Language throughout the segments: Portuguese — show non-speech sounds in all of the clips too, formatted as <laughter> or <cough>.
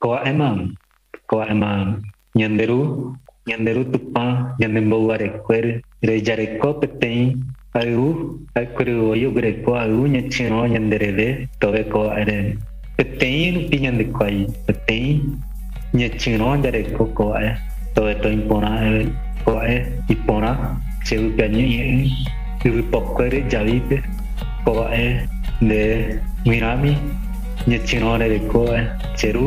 Kowa emang. Kowa emang. Nyenderu nyenderu tupa, ñandembouvarekue rejareko peteĩ ayvu peteng ojoguereko jare ñache'õ ñandereve tove tobe peteĩ rupi ñandekuai peteĩ ñachyrõ e. impona e. e. cewu kanyu iporã kova'e iporã cheyvypiaño ñe'ẽ yvypokue javípe kova'e nde g̃uirãmi ñachyrõ rereko ceru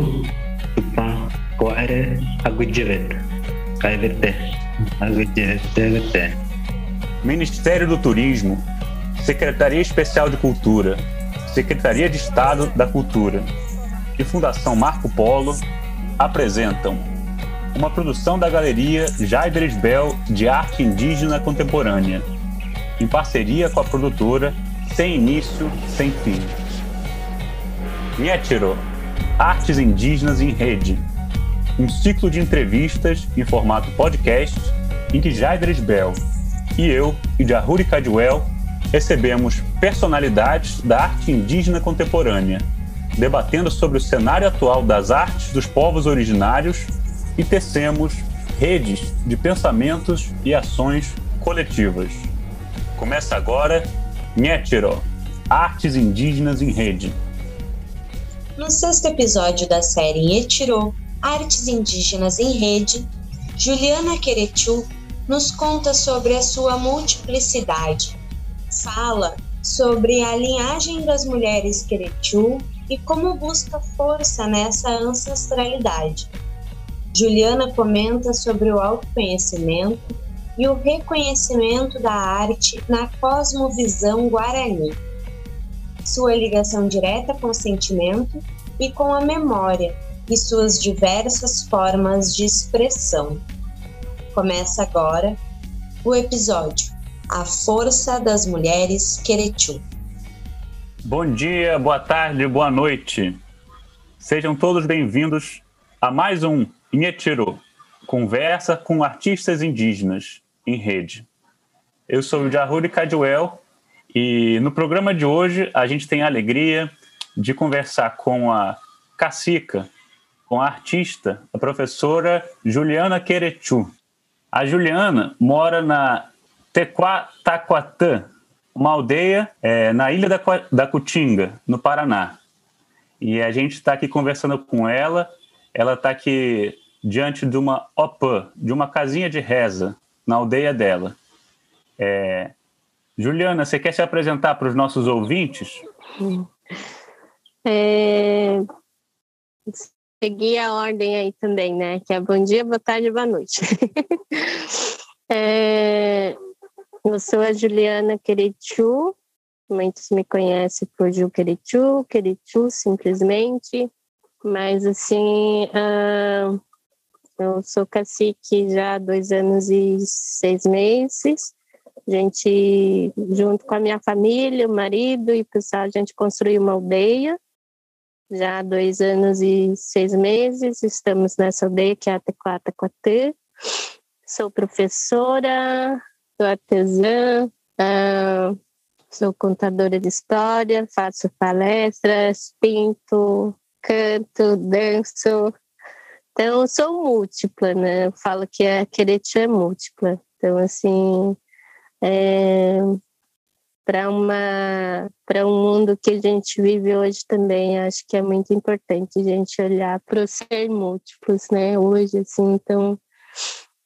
ko are agujevet kaivete agujevet Ministério do Turismo, Secretaria Especial de Cultura, Secretaria de Estado da Cultura e Fundação Marco Polo apresentam uma produção da Galeria Jair Bel de Arte Indígena Contemporânea, em parceria com a produtora Sem Início, Sem Fim. Nietiro, Artes Indígenas em Rede, um ciclo de entrevistas em formato podcast em que Jair Bel e eu, e Jahuri Cadwell, recebemos personalidades da arte indígena contemporânea, debatendo sobre o cenário atual das artes dos povos originários e tecemos redes de pensamentos e ações coletivas. Começa agora Nhetiro, Artes Indígenas em Rede. No sexto episódio da série Nhetiro, Artes Indígenas em Rede, Juliana Querechu nos conta sobre a sua multiplicidade. Fala sobre a linhagem das mulheres Querechu e como busca força nessa ancestralidade. Juliana comenta sobre o autoconhecimento e o reconhecimento da arte na cosmovisão guarani, sua ligação direta com o sentimento e com a memória e suas diversas formas de expressão. Começa agora o episódio A Força das Mulheres Queretu. Bom dia, boa tarde, boa noite. Sejam todos bem-vindos a mais um Inhetiro, conversa com artistas indígenas em rede. Eu sou o Jahuri Cadwell e no programa de hoje a gente tem a alegria de conversar com a cacica, com a artista, a professora Juliana Querechu. A Juliana mora na Tequataquatã, uma aldeia é, na ilha da, da Cutinga, no Paraná. E a gente está aqui conversando com ela. Ela está aqui diante de uma opã, de uma casinha de reza, na aldeia dela. É... Juliana, você quer se apresentar para os nossos ouvintes? É a ordem aí também, né? Que é bom dia, boa tarde, boa noite. <laughs> é, eu sou a Juliana Querichu, muitos me conhecem por Ju Querichu, Querichu simplesmente, mas assim, uh, eu sou cacique já há dois anos e seis meses. A gente, junto com a minha família, o marido e o pessoal, a gente construiu uma aldeia já há dois anos e seis meses. Estamos nessa aldeia que é a Tequata Quatê. Sou professora, sou artesã, uh, sou contadora de história, faço palestras, pinto, canto, danço. Então, sou múltipla, né? Eu falo que a Queretia é múltipla. Então, assim, é, para uma para um mundo que a gente vive hoje também acho que é muito importante a gente olhar para os ser múltiplos né hoje assim então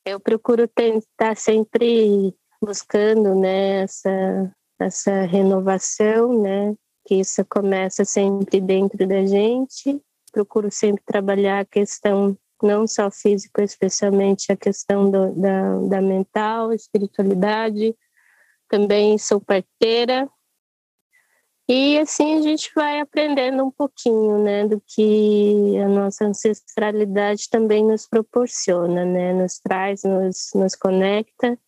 eu procuro estar sempre buscando né essa essa renovação né que isso começa sempre dentro da gente. Procuro sempre trabalhar a questão não só física especialmente a questão do, da, da mental espiritualidade também sou parteira. E assim a gente vai aprendendo um pouquinho, né, do que a nossa ancestralidade também nos proporciona, né, nos traz, nos, nos conecta.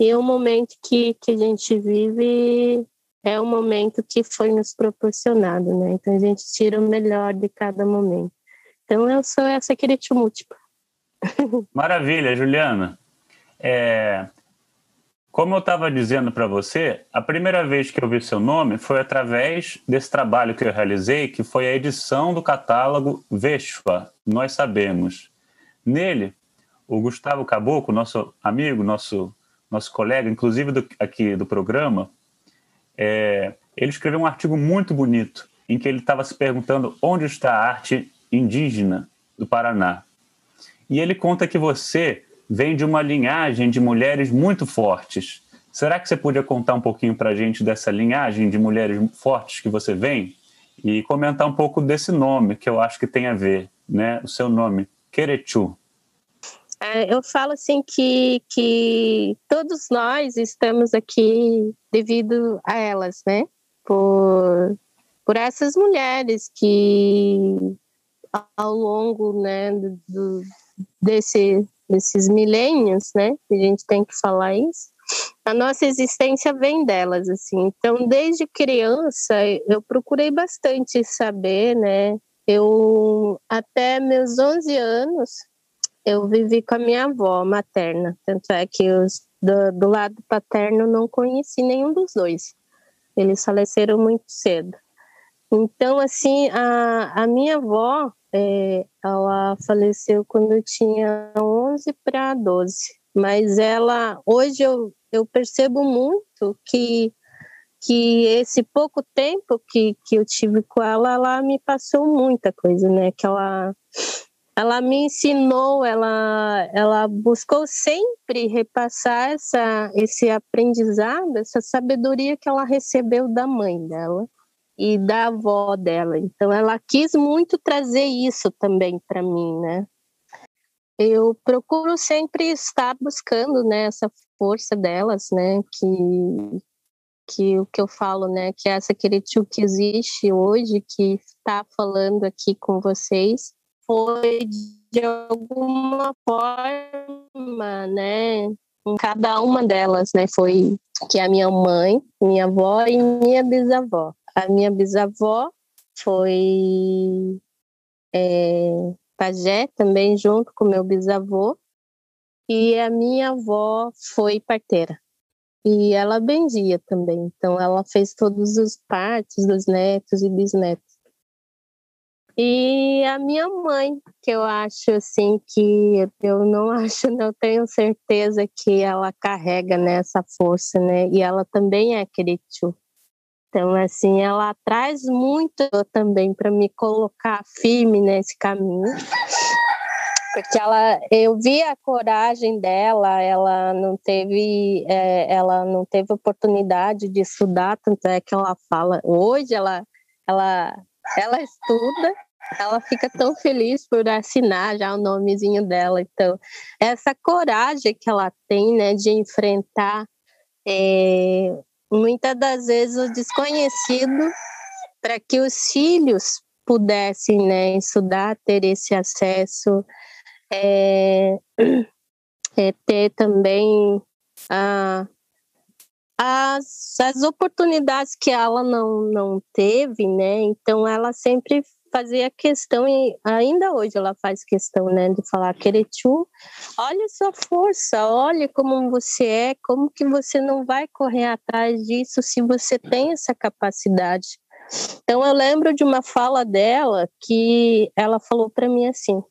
E o momento que, que a gente vive é o momento que foi nos proporcionado, né? Então a gente tira o melhor de cada momento. Então eu sou essa querida múltipla. <laughs> Maravilha, Juliana. É, Como eu estava dizendo para você, a primeira vez que eu vi seu nome foi através desse trabalho que eu realizei, que foi a edição do catálogo Veshva, Nós Sabemos. Nele, o Gustavo Caboclo, nosso amigo, nosso, nosso colega, inclusive do, aqui do programa, é, ele escreveu um artigo muito bonito em que ele estava se perguntando onde está a arte indígena do Paraná. E ele conta que você vem de uma linhagem de mulheres muito fortes. Será que você podia contar um pouquinho para a gente dessa linhagem de mulheres fortes que você vem? E comentar um pouco desse nome, que eu acho que tem a ver, né? O seu nome, Querechu. É, eu falo assim que, que todos nós estamos aqui devido a elas, né? Por, por essas mulheres que ao longo né, do, desse, desses milênios, né? A gente tem que falar isso. A nossa existência vem delas, assim. Então, desde criança, eu procurei bastante saber, né? Eu, até meus 11 anos, eu vivi com a minha avó materna. Tanto é que os, do, do lado paterno não conheci nenhum dos dois. Eles faleceram muito cedo. Então, assim, a, a minha avó, é, ela faleceu quando eu tinha 11 para 12. Mas ela, hoje eu, eu percebo muito que, que esse pouco tempo que, que eu tive com ela, ela me passou muita coisa, né? Que ela, ela me ensinou, ela, ela buscou sempre repassar essa, esse aprendizado, essa sabedoria que ela recebeu da mãe dela e da avó dela. Então ela quis muito trazer isso também para mim, né? Eu procuro sempre estar buscando né, essa força delas, né? Que que o que eu falo, né, que essa Queretiu que existe hoje, que está falando aqui com vocês, foi de alguma forma, né, cada uma delas, né, foi que a minha mãe, minha avó e minha bisavó. A minha bisavó foi é, pajé também junto com meu bisavô. E a minha avó foi parteira. E ela bendia também. Então ela fez todos os partos dos netos e bisnetos. E a minha mãe que eu acho assim que eu não <laughs> acho não tenho certeza que ela carrega nessa né, força né. E ela também é querichu então, assim, ela traz muito também para me colocar firme nesse caminho. Porque ela, eu vi a coragem dela, ela não teve, é, ela não teve oportunidade de estudar, tanto é que ela fala, hoje ela, ela, ela estuda, ela fica tão feliz por assinar já o nomezinho dela. Então, essa coragem que ela tem, né, de enfrentar é, muitas das vezes o desconhecido para que os filhos pudessem né, estudar, ter esse acesso, é, é ter também a, as, as oportunidades que ela não, não teve, né? Então ela sempre fazia questão, e ainda hoje ela faz questão, né, de falar, Queretu, olha sua força, olha como você é, como que você não vai correr atrás disso se você tem essa capacidade. Então eu lembro de uma fala dela que ela falou para mim assim,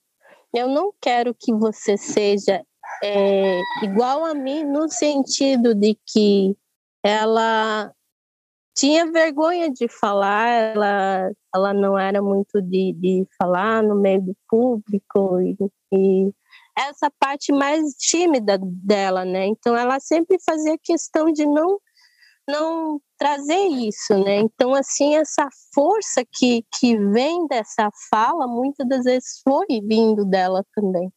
eu não quero que você seja é, igual a mim no sentido de que ela tinha vergonha de falar, ela, ela não era muito de, de falar no meio do público e, e essa parte mais tímida dela, né? Então ela sempre fazia questão de não não trazer isso, né? Então assim essa força que que vem dessa fala muitas das vezes foi vindo dela também.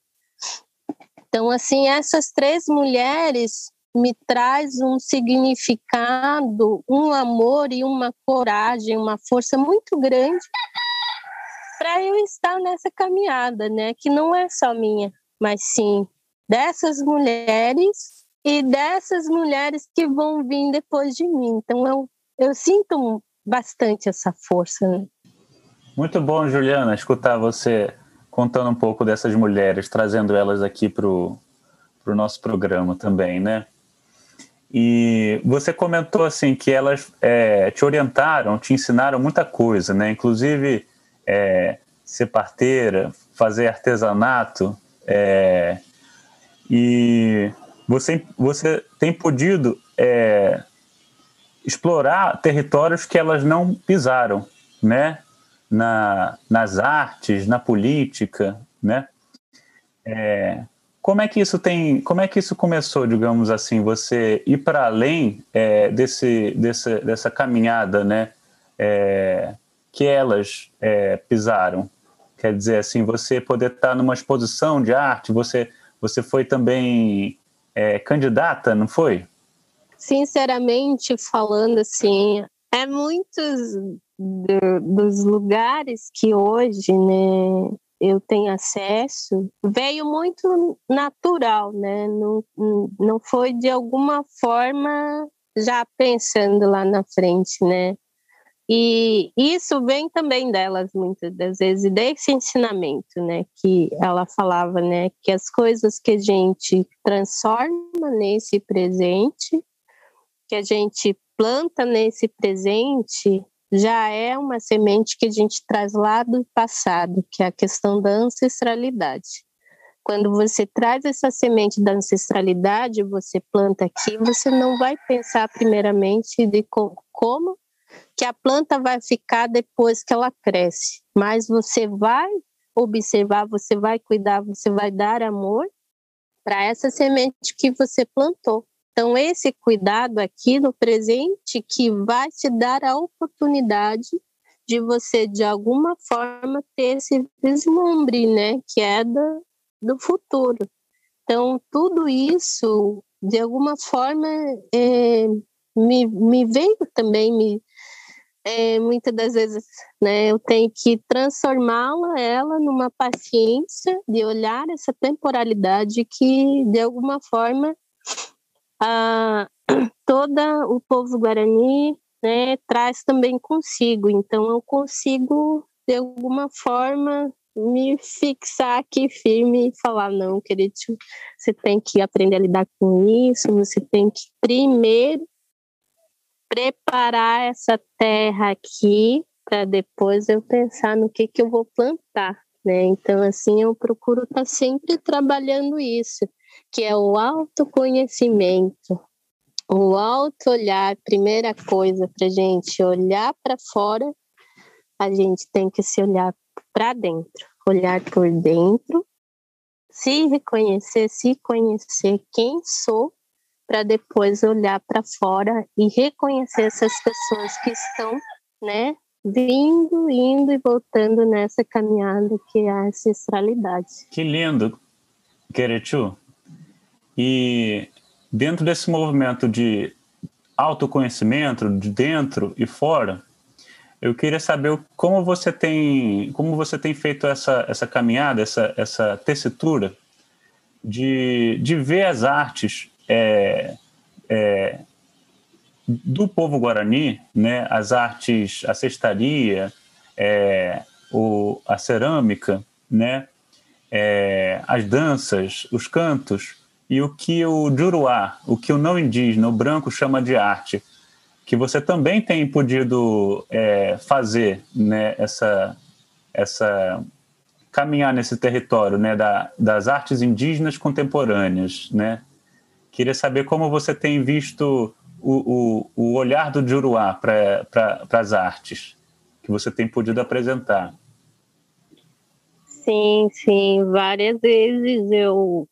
Então assim essas três mulheres me traz um significado, um amor e uma coragem, uma força muito grande para eu estar nessa caminhada, né? Que não é só minha, mas sim dessas mulheres e dessas mulheres que vão vir depois de mim. Então eu, eu sinto bastante essa força. Né? Muito bom, Juliana, escutar você contando um pouco dessas mulheres, trazendo elas aqui para o nosso programa também, né? E você comentou assim que elas é, te orientaram, te ensinaram muita coisa, né? Inclusive é, ser parteira, fazer artesanato. É, e você, você tem podido é, explorar territórios que elas não pisaram, né? Na, nas artes, na política, né? É, como é que isso tem, como é que isso começou, digamos assim, você ir para além é, desse, desse, dessa caminhada, né? É, que elas é, pisaram. Quer dizer, assim, você poder estar numa exposição de arte, você, você foi também é, candidata, não foi? Sinceramente falando, assim, é muitos do, dos lugares que hoje, né, eu tenho acesso, veio muito natural, né? Não, não foi de alguma forma já pensando lá na frente, né? E isso vem também delas muitas das vezes, desse ensinamento, né, que ela falava, né, que as coisas que a gente transforma nesse presente, que a gente planta nesse presente, já é uma semente que a gente traz lá do passado, que é a questão da ancestralidade. Quando você traz essa semente da ancestralidade, você planta aqui, você não vai pensar primeiramente de como que a planta vai ficar depois que ela cresce, mas você vai observar, você vai cuidar, você vai dar amor para essa semente que você plantou. Então, esse cuidado aqui no presente que vai te dar a oportunidade de você, de alguma forma, ter esse vislumbre, né, que é do, do futuro. Então, tudo isso, de alguma forma, é, me, me veio também, me, é, muitas das vezes, né, eu tenho que transformá-la, ela, numa paciência de olhar essa temporalidade que, de alguma forma, a, <clears throat> toda o povo guarani né, traz também consigo. Então, eu consigo, de alguma forma, me fixar aqui firme e falar: não, querido, você tem que aprender a lidar com isso, você tem que primeiro preparar essa terra aqui para depois eu pensar no que, que eu vou plantar. Né? Então, assim, eu procuro estar tá sempre trabalhando isso, que é o autoconhecimento, o auto-olhar. Primeira coisa para gente olhar para fora, a gente tem que se olhar para dentro, olhar por dentro, se reconhecer, se conhecer quem sou para depois olhar para fora e reconhecer essas pessoas que estão, né, vindo, indo e voltando nessa caminhada que é a ancestralidade. Que lindo, Querechu. E dentro desse movimento de autoconhecimento, de dentro e fora, eu queria saber como você tem, como você tem feito essa, essa caminhada, essa, essa tessitura de, de ver as artes é, é, do povo guarani, né, as artes, a cestaria, é, o, a cerâmica, né, é, as danças, os cantos, e o que o juruá, o que o não indígena, o branco chama de arte, que você também tem podido é, fazer né, essa, essa caminhar nesse território né, da, das artes indígenas contemporâneas, né? Queria saber como você tem visto o, o, o olhar do Juruá para pra, as artes que você tem podido apresentar. Sim, sim. Várias vezes eu,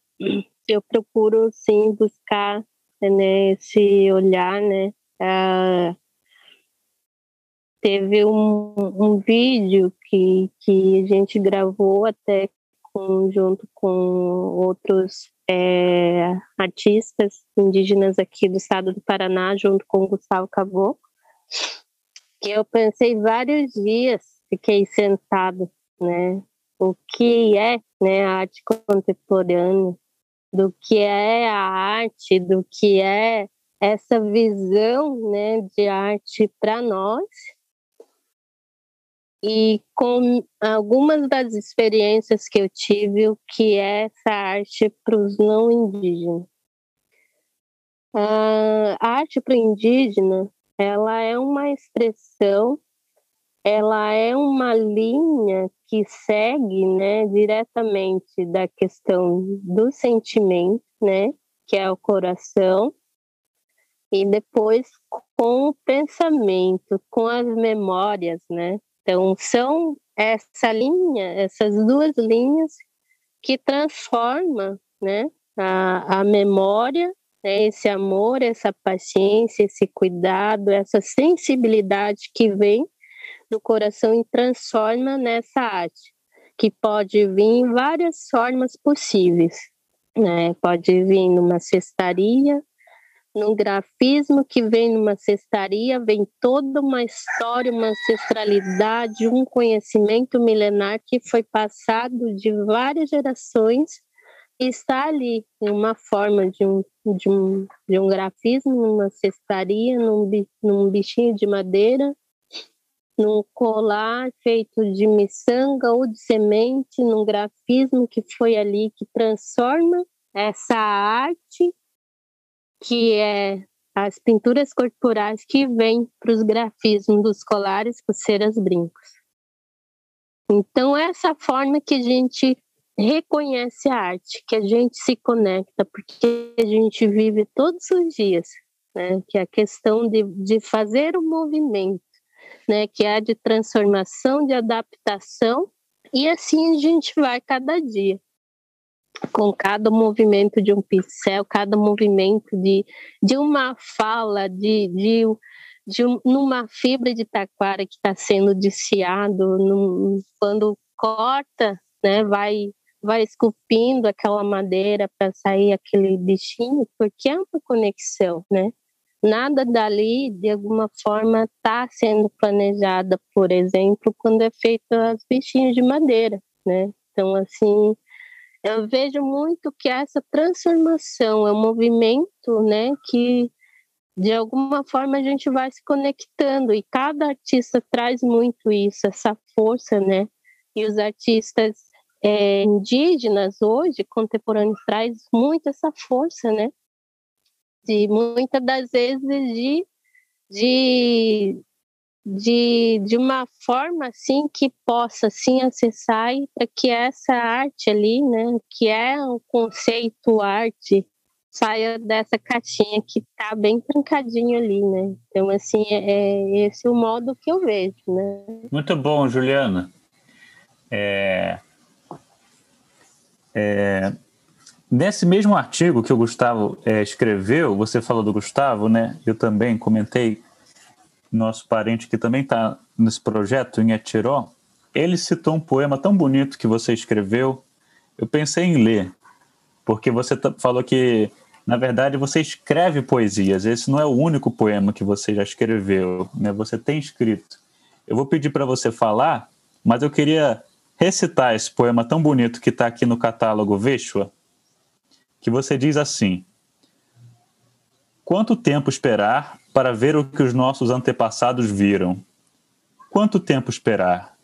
eu procuro, sim, buscar né, esse olhar, né? Ah, teve um, um vídeo que, que a gente gravou até com, junto com outros é, artistas indígenas aqui do estado do Paraná, junto com o Gustavo Caboclo. Eu pensei vários dias, fiquei sentado, né? O que é né, a arte contemporânea, do que é a arte, do que é essa visão né, de arte para nós e com algumas das experiências que eu tive, o que é essa arte para os não indígenas. a arte para indígena, ela é uma expressão, ela é uma linha que segue, né, diretamente da questão do sentimento, né, que é o coração, e depois com o pensamento, com as memórias, né? Então são essa linha, essas duas linhas que transforma, né, a, a memória, né, esse amor, essa paciência, esse cuidado, essa sensibilidade que vem do coração e transforma nessa arte, que pode vir em várias formas possíveis. Né? Pode vir numa cestaria, num grafismo que vem numa cestaria, vem toda uma história, uma ancestralidade, um conhecimento milenar que foi passado de várias gerações e está ali em uma forma de um, de um, de um grafismo, numa cestaria, num, num bichinho de madeira, num colar feito de miçanga ou de semente, num grafismo que foi ali que transforma essa arte que é as pinturas corporais que vêm para os grafismos dos colares, pulseiras, brincos. Então, essa forma que a gente reconhece a arte, que a gente se conecta, porque a gente vive todos os dias, né? que é a questão de, de fazer o movimento, né? que é a de transformação, de adaptação, e assim a gente vai cada dia com cada movimento de um pincel, cada movimento de, de uma fala, de, de, de um, numa fibra de taquara que está sendo desfiado, num, quando corta, né, vai vai esculpindo aquela madeira para sair aquele bichinho, porque é uma conexão, né? Nada dali, de alguma forma, está sendo planejada, por exemplo, quando é feito as bichinhos de madeira, né? Então, assim, eu vejo muito que essa transformação é um movimento, né, que de alguma forma a gente vai se conectando e cada artista traz muito isso, essa força, né? E os artistas é, indígenas hoje, contemporâneos, traz muito essa força, né? De muitas das vezes de, de de, de uma forma assim que possa assim acessar e para que essa arte ali, né, que é um conceito arte, saia dessa caixinha que está bem trancadinho ali, né? Então assim é, é esse o modo que eu vejo, né? Muito bom, Juliana. É, é, nesse mesmo artigo que o Gustavo é, escreveu, você falou do Gustavo, né? Eu também comentei nosso parente que também está nesse projeto, em Etiró, ele citou um poema tão bonito que você escreveu. Eu pensei em ler, porque você falou que, na verdade, você escreve poesias. Esse não é o único poema que você já escreveu, né? Você tem escrito. Eu vou pedir para você falar, mas eu queria recitar esse poema tão bonito que está aqui no catálogo Veshua, que você diz assim: Quanto tempo esperar para ver o que os nossos antepassados viram? Quanto tempo esperar?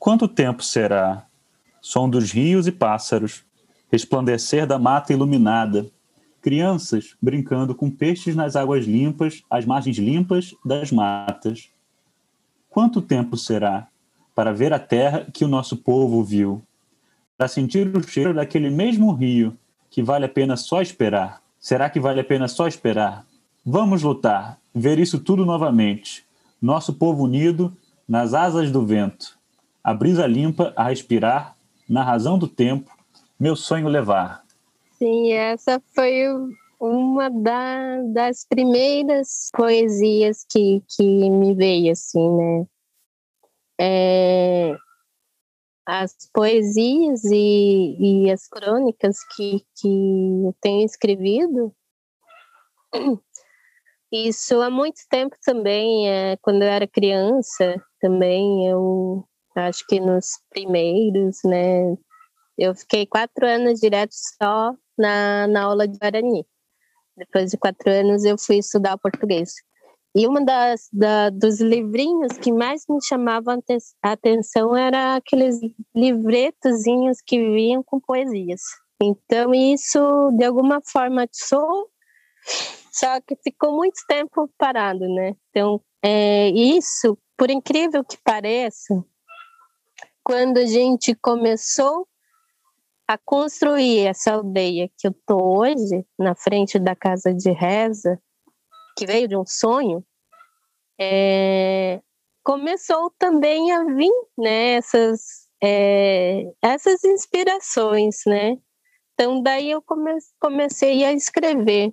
Quanto tempo será? Som dos rios e pássaros, resplandecer da mata iluminada, crianças brincando com peixes nas águas limpas, às margens limpas das matas. Quanto tempo será para ver a terra que o nosso povo viu? Para sentir o cheiro daquele mesmo rio que vale a pena só esperar? Será que vale a pena só esperar? Vamos lutar, ver isso tudo novamente. Nosso povo unido nas asas do vento. A brisa limpa a respirar, na razão do tempo, meu sonho levar. Sim, essa foi uma da, das primeiras poesias que, que me veio, assim, né? É, as poesias e, e as crônicas que, que eu tenho escrevido, <clears throat> isso há muito tempo também, é, quando eu era criança, também eu acho que nos primeiros, né? Eu fiquei quatro anos direto só na, na aula de Guarani. Depois de quatro anos eu fui estudar português. E uma das da, dos livrinhos que mais me chamavam a atenção era aqueles livretozinhos que vinham com poesias. Então isso de alguma forma sou Só que ficou muito tempo parado, né? Então, é, isso, por incrível que pareça, quando a gente começou a construir essa aldeia que eu tô hoje, na frente da casa de reza, que veio de um sonho, é, começou também a vir né, essas, é, essas inspirações, né? Então, daí eu come, comecei a escrever.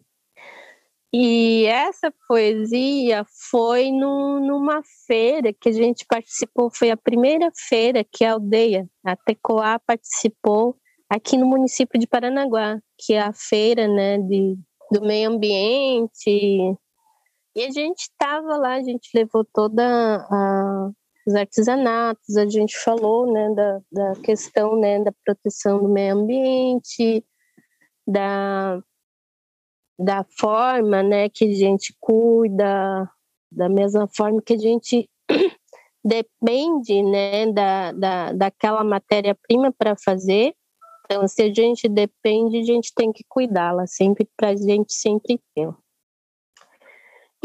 E essa poesia foi no, numa feira que a gente participou, foi a primeira feira que a aldeia, a Tecoá, participou aqui no município de Paranaguá, que é a feira né, de, do meio ambiente. E a gente estava lá, a gente levou toda a, os artesanatos, a gente falou né, da, da questão né, da proteção do meio ambiente, da da forma né, que a gente cuida, da mesma forma que a gente <clears throat> depende né, da, da, daquela matéria-prima para fazer. Então, se a gente depende, a gente tem que cuidá-la sempre para a gente sempre ter.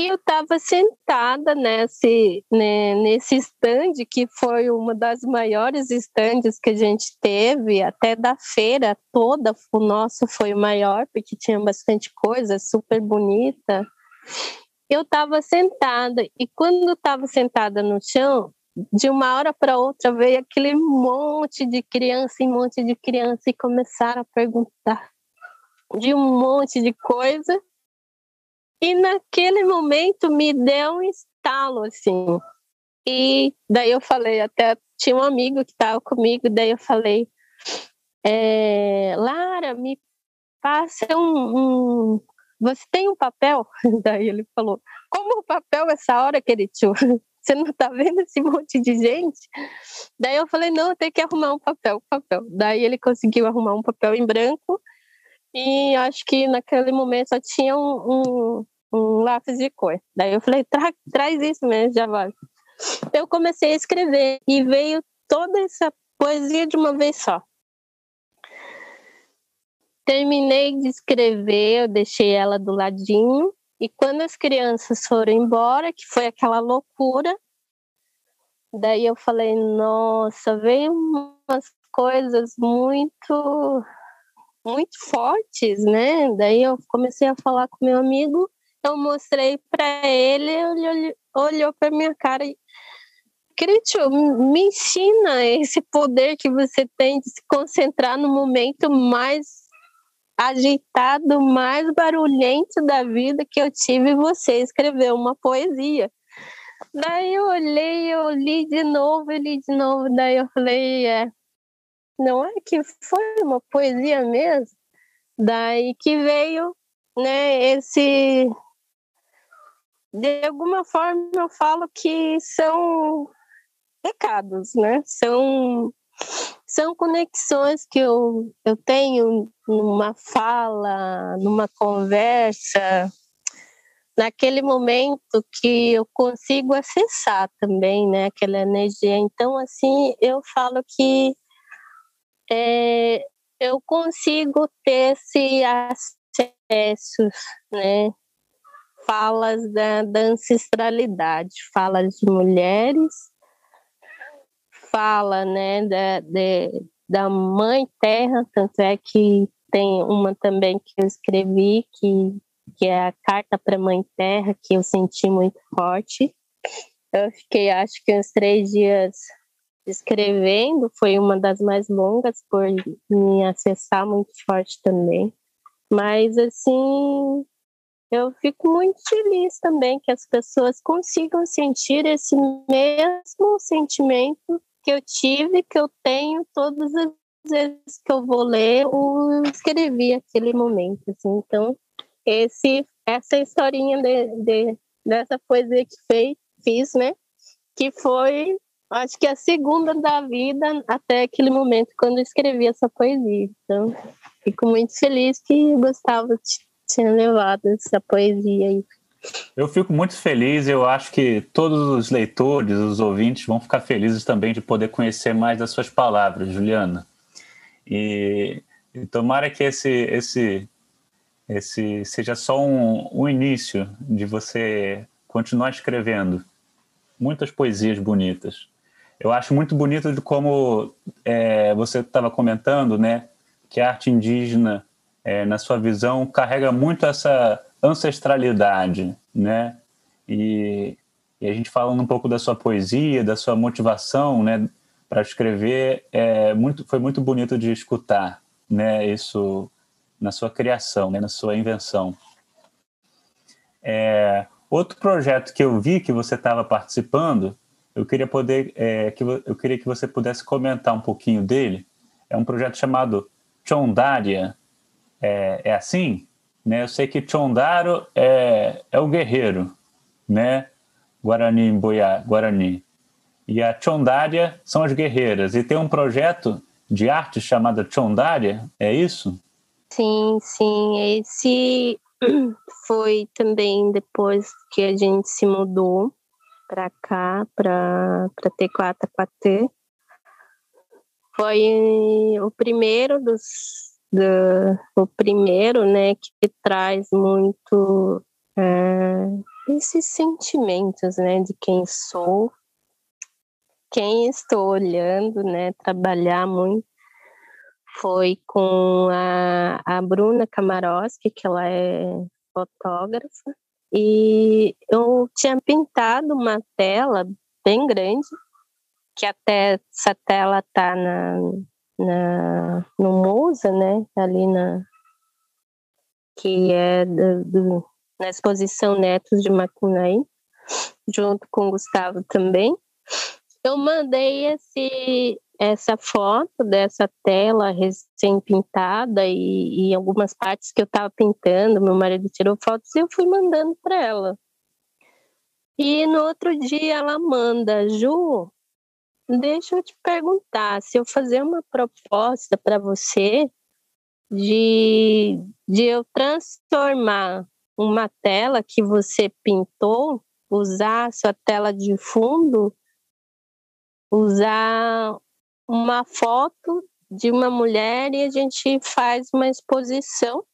E eu estava sentada nesse, né, nesse stand, que foi uma das maiores estandes que a gente teve, até da feira toda, o nosso foi o maior, porque tinha bastante coisa, super bonita. Eu estava sentada, e quando estava sentada no chão, de uma hora para outra veio aquele monte de criança e monte de criança e começaram a perguntar de um monte de coisa e naquele momento me deu um estalo, assim. E daí eu falei, até tinha um amigo que estava comigo, daí eu falei, é, Lara, me passa um, um, Você tem um papel? <laughs> Daí ele falou, como o papel essa hora, querido? <laughs> Você não tá vendo esse monte de gente? Daí eu falei, não, tem que arrumar um papel, papel. Daí ele conseguiu arrumar um papel em branco e acho que naquele momento só tinha um, um, um lápis de cor. Daí eu falei, Tra traz isso mesmo, já vai. Eu comecei a escrever e veio toda essa poesia de uma vez só. Terminei de escrever, eu deixei ela do ladinho, e quando as crianças foram embora, que foi aquela loucura, daí eu falei, nossa, veio umas coisas muito muito fortes, né? Daí eu comecei a falar com meu amigo, eu mostrei para ele, ele olhou, olhou para minha cara e Critio, me ensina esse poder que você tem de se concentrar no momento mais agitado, mais barulhento da vida que eu tive você escreveu uma poesia. Daí eu olhei, eu li de novo, li de novo, daí eu falei, é, não é que foi uma poesia mesmo? Daí que veio, né, esse de alguma forma eu falo que são recados, né? São são conexões que eu, eu tenho numa fala, numa conversa, naquele momento que eu consigo acessar também, né? Aquela energia. Então, assim, eu falo que é, eu consigo ter esse acesso, né? Falas da, da ancestralidade, falas de mulheres, fala, né, da, de, da mãe terra, tanto é que tem uma também que eu escrevi, que, que é a carta para a mãe terra, que eu senti muito forte. Eu fiquei, acho que uns três dias escrevendo, foi uma das mais longas por me acessar muito forte também. Mas assim, eu fico muito feliz também que as pessoas consigam sentir esse mesmo sentimento que eu tive, que eu tenho todas as vezes que eu vou ler, eu escrevi aquele momento. Assim. Então, esse, essa historinha de, de, dessa poesia que fez, fiz, né? Que foi acho que a segunda da vida até aquele momento quando eu escrevi essa poesia. Então, fico muito feliz que o Gustavo tinha levado essa poesia. Eu fico muito feliz, eu acho que todos os leitores, os ouvintes vão ficar felizes também de poder conhecer mais das suas palavras, Juliana. E, e tomara que esse, esse, esse seja só um, um início de você continuar escrevendo muitas poesias bonitas. Eu acho muito bonito de como é, você estava comentando, né, que a arte indígena, é, na sua visão, carrega muito essa ancestralidade, né? E, e, a gente falando um pouco da sua poesia, da sua motivação, né, para escrever, é muito, foi muito bonito de escutar, né? Isso na sua criação, né, na sua invenção. É, outro projeto que eu vi que você estava participando, eu queria poder, é, que eu queria que você pudesse comentar um pouquinho dele. É um projeto chamado Chondaria. É, é assim? Né? Eu sei que Chondaro é, é o guerreiro, né? Guarani Boiá, Guarani. E a Chondaria são as guerreiras. E tem um projeto de arte chamado Chondaria, é isso? Sim, sim. Esse <clears throat> foi também depois que a gente se mudou para cá, para T4 Foi o primeiro dos do, o primeiro, né, que traz muito é, esses sentimentos, né, de quem sou, quem estou olhando, né, trabalhar muito foi com a, a Bruna Kamarowski, que ela é fotógrafa, e eu tinha pintado uma tela bem grande, que até essa tela tá na, na, no Musa, né, ali na, que é do, do, na exposição Netos de Macunaí, junto com o Gustavo também. Eu mandei esse, essa foto dessa tela recém-pintada e, e, algumas partes que eu estava pintando, meu marido tirou fotos e eu fui mandando para ela. E no outro dia ela manda, Ju, deixa eu te perguntar, se eu fazer uma proposta para você de, de eu transformar uma tela que você pintou, usar a sua tela de fundo, usar uma foto de uma mulher e a gente faz uma exposição.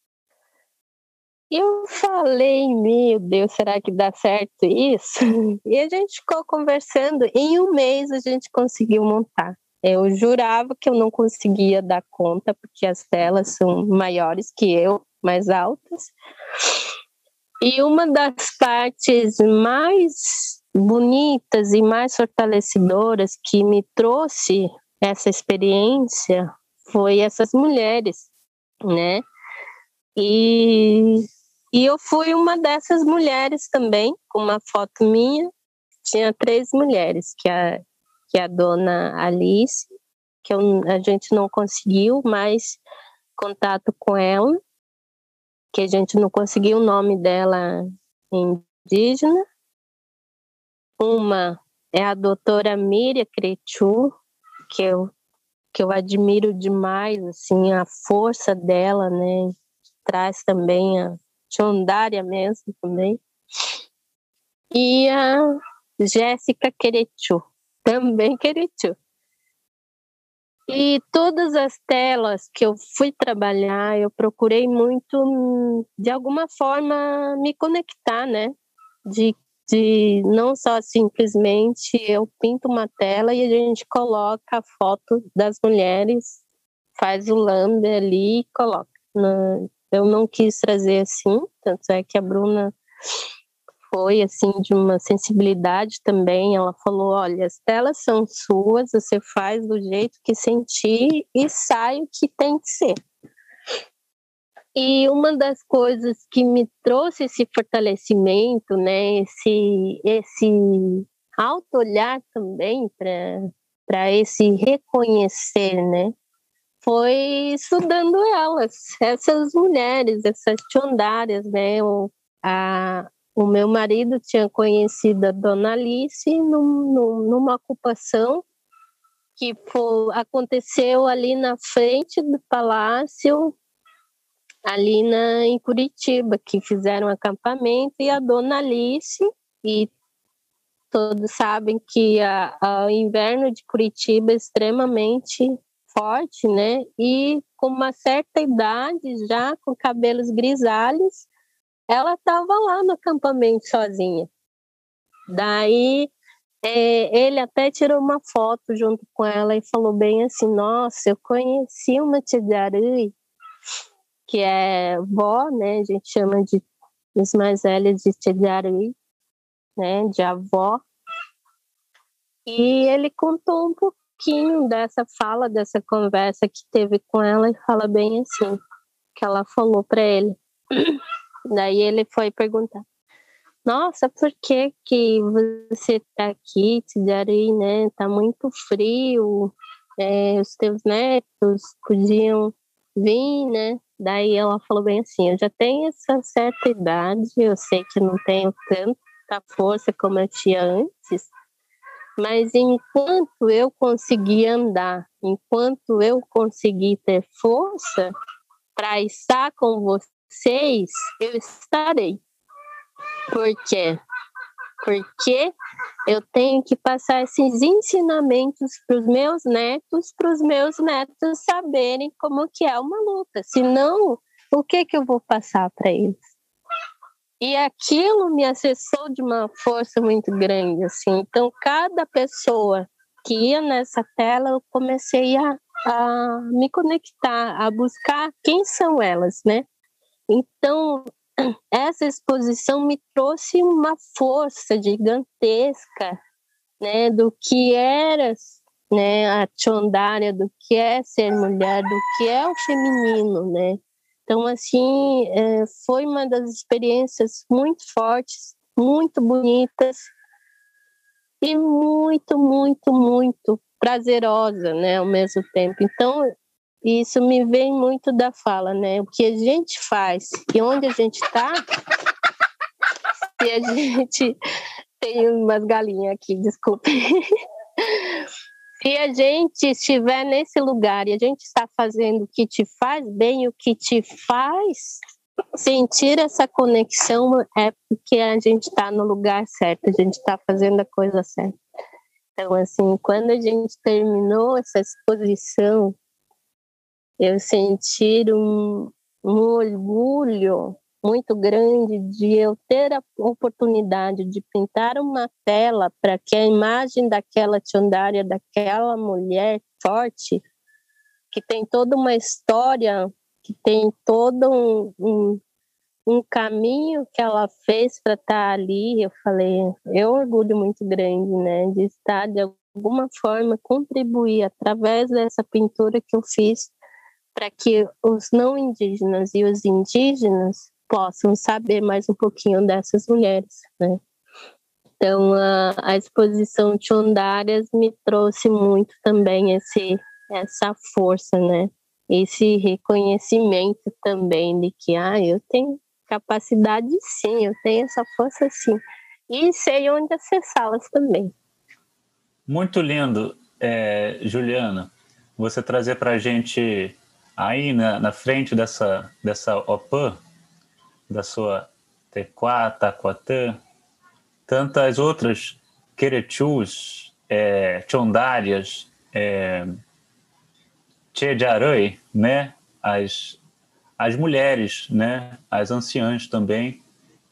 Eu falei, meu Deus, será que dá certo isso? <laughs> E a gente ficou conversando. Em um mês a gente conseguiu montar. Eu jurava que eu não conseguia dar conta, porque as telas são maiores que eu, mais altas. E uma das partes mais bonitas e mais fortalecedoras que me trouxe essa experiência foi essas mulheres, né? E, e eu fui uma dessas mulheres também, com uma foto minha. Tinha três mulheres, que a, que a dona Alice, que eu, a gente não conseguiu mais contato com ela, que a gente não conseguiu o nome dela indígena. Uma é a doutora Miriam Cretu, que eu que eu admiro demais assim a força dela, né? Traz também a Chondária mesmo também. E a Jéssica Querechu, também Querechu. E todas as telas que eu fui trabalhar, eu procurei muito, de alguma forma, me conectar, né? De de não só simplesmente eu pinto uma tela e a gente coloca a foto das mulheres, faz o lambe ali e coloca. Eu não quis trazer assim, tanto é que a Bruna foi assim de uma sensibilidade também. Ela falou: olha, as telas são suas, você faz do jeito que sentir e sai o que tem que ser. E uma das coisas que me trouxe esse fortalecimento, né, esse, esse auto-olhar também para esse reconhecer, né, foi estudando elas, essas mulheres, essas tiondárias, né, o, a, o meu marido tinha conhecido a Dona Alice num, num, numa ocupação que foi, aconteceu ali na frente do palácio ali na, em Curitiba, que fizeram acampamento, e a dona Alice, e todos sabem que o inverno de Curitiba é extremamente forte, né? E com uma certa idade, já com cabelos grisalhos, ela estava lá no acampamento sozinha. Daí é, ele até tirou uma foto junto com ela e falou bem assim: Nossa, eu conheci uma Tidarui, que é vó, né? A gente chama de os mais velhos de Tidarui, né? De avó. E ele contou um pouquinho dessa fala, dessa conversa que teve com ela e fala bem assim, que ela falou para ele. <coughs> Daí ele foi perguntar: Nossa, por que que você tá aqui, Tidari, né? Tá muito frio. É, os teus netos podiam vir, né? Daí ela falou bem assim: Eu já tenho essa certa idade, eu sei que não tenho tanta força como eu tinha antes, mas enquanto eu conseguir andar, enquanto eu conseguir ter força para estar com vocês, eu estarei. Por quê? Porque eu tenho que passar esses ensinamentos para os meus netos, para os meus netos saberem como que é uma luta. Senão, o que que eu vou passar para eles? E aquilo me acessou de uma força muito grande, assim. Então, cada pessoa que ia nessa tela, eu comecei a, a me conectar, a buscar quem são elas, né? Então, <clears throat> essa exposição me trouxe uma força gigantesca, né, do que era, né, a Chondária, do que é ser mulher, do que é o feminino, né? Então, assim, é, foi uma das experiências muito fortes, muito bonitas e muito, muito, muito prazerosa, né, ao mesmo tempo. Então, isso me vem muito da fala, né? O que a gente faz e onde a gente está, se a <laughs> gente tem umas galinhas aqui, desculpe. <laughs> Se a gente estiver nesse lugar e a gente está fazendo o que te faz bem, o que te faz sentir essa conexão, é porque a gente está no lugar certo, a gente está fazendo a coisa certa. Então, assim, quando a gente terminou essa exposição, eu senti um, um orgulho muito grande de eu ter a oportunidade de pintar uma tela para que a imagem daquela Tchandária, daquela mulher forte, que tem toda uma história, que tem todo um, um, um caminho que ela fez para estar tá ali, eu falei, é um orgulho muito grande, né, de estar de alguma forma contribuir através dessa pintura que eu fiz para que os não indígenas e os indígenas possam saber mais um pouquinho dessas mulheres, né? Então, a, a exposição de Ondárias me trouxe muito também esse, essa força, né? Esse reconhecimento também de que, ah, eu tenho capacidade sim, eu tenho essa força sim. E sei onde acessá-las também. Muito lindo, é, Juliana, você trazer para a gente aí na, na frente dessa, dessa OPAN, da sua Tequá, Taquatã, tantas outras Querechus, é, Chondárias, é, Tchejaroi, né? As, as mulheres, né? As anciãs também,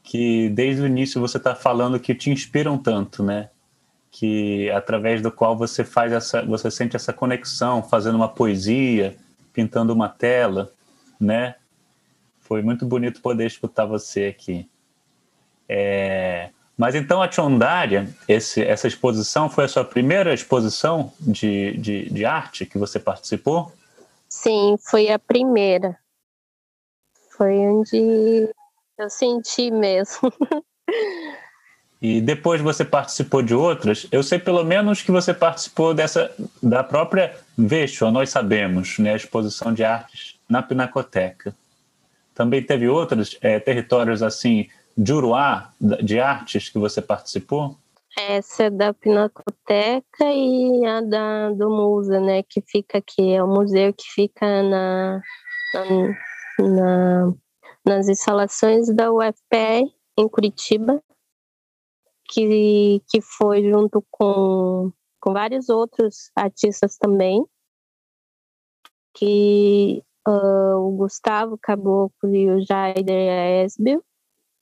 que desde o início você está falando que te inspiram tanto, né? Que através do qual você faz essa, você sente essa conexão, fazendo uma poesia, pintando uma tela, né? Foi muito bonito poder escutar você aqui. É... Mas então a Chondária, esse, essa exposição, foi a sua primeira exposição de, de, de arte que você participou? Sim, foi a primeira. Foi onde eu senti mesmo. E depois você participou de outras. Eu sei pelo menos que você participou dessa da própria Vexo, nós sabemos, né, a exposição de artes na Pinacoteca. Também teve outros é, territórios assim de Uruá, de artes que você participou? Essa é da Pinacoteca e a da, do Musa, né, que fica aqui. É o museu que fica na, na, na nas instalações da UFPR, em Curitiba que, que foi junto com, com vários outros artistas também, que uh, o Gustavo Caboclo e o Jaider Esbel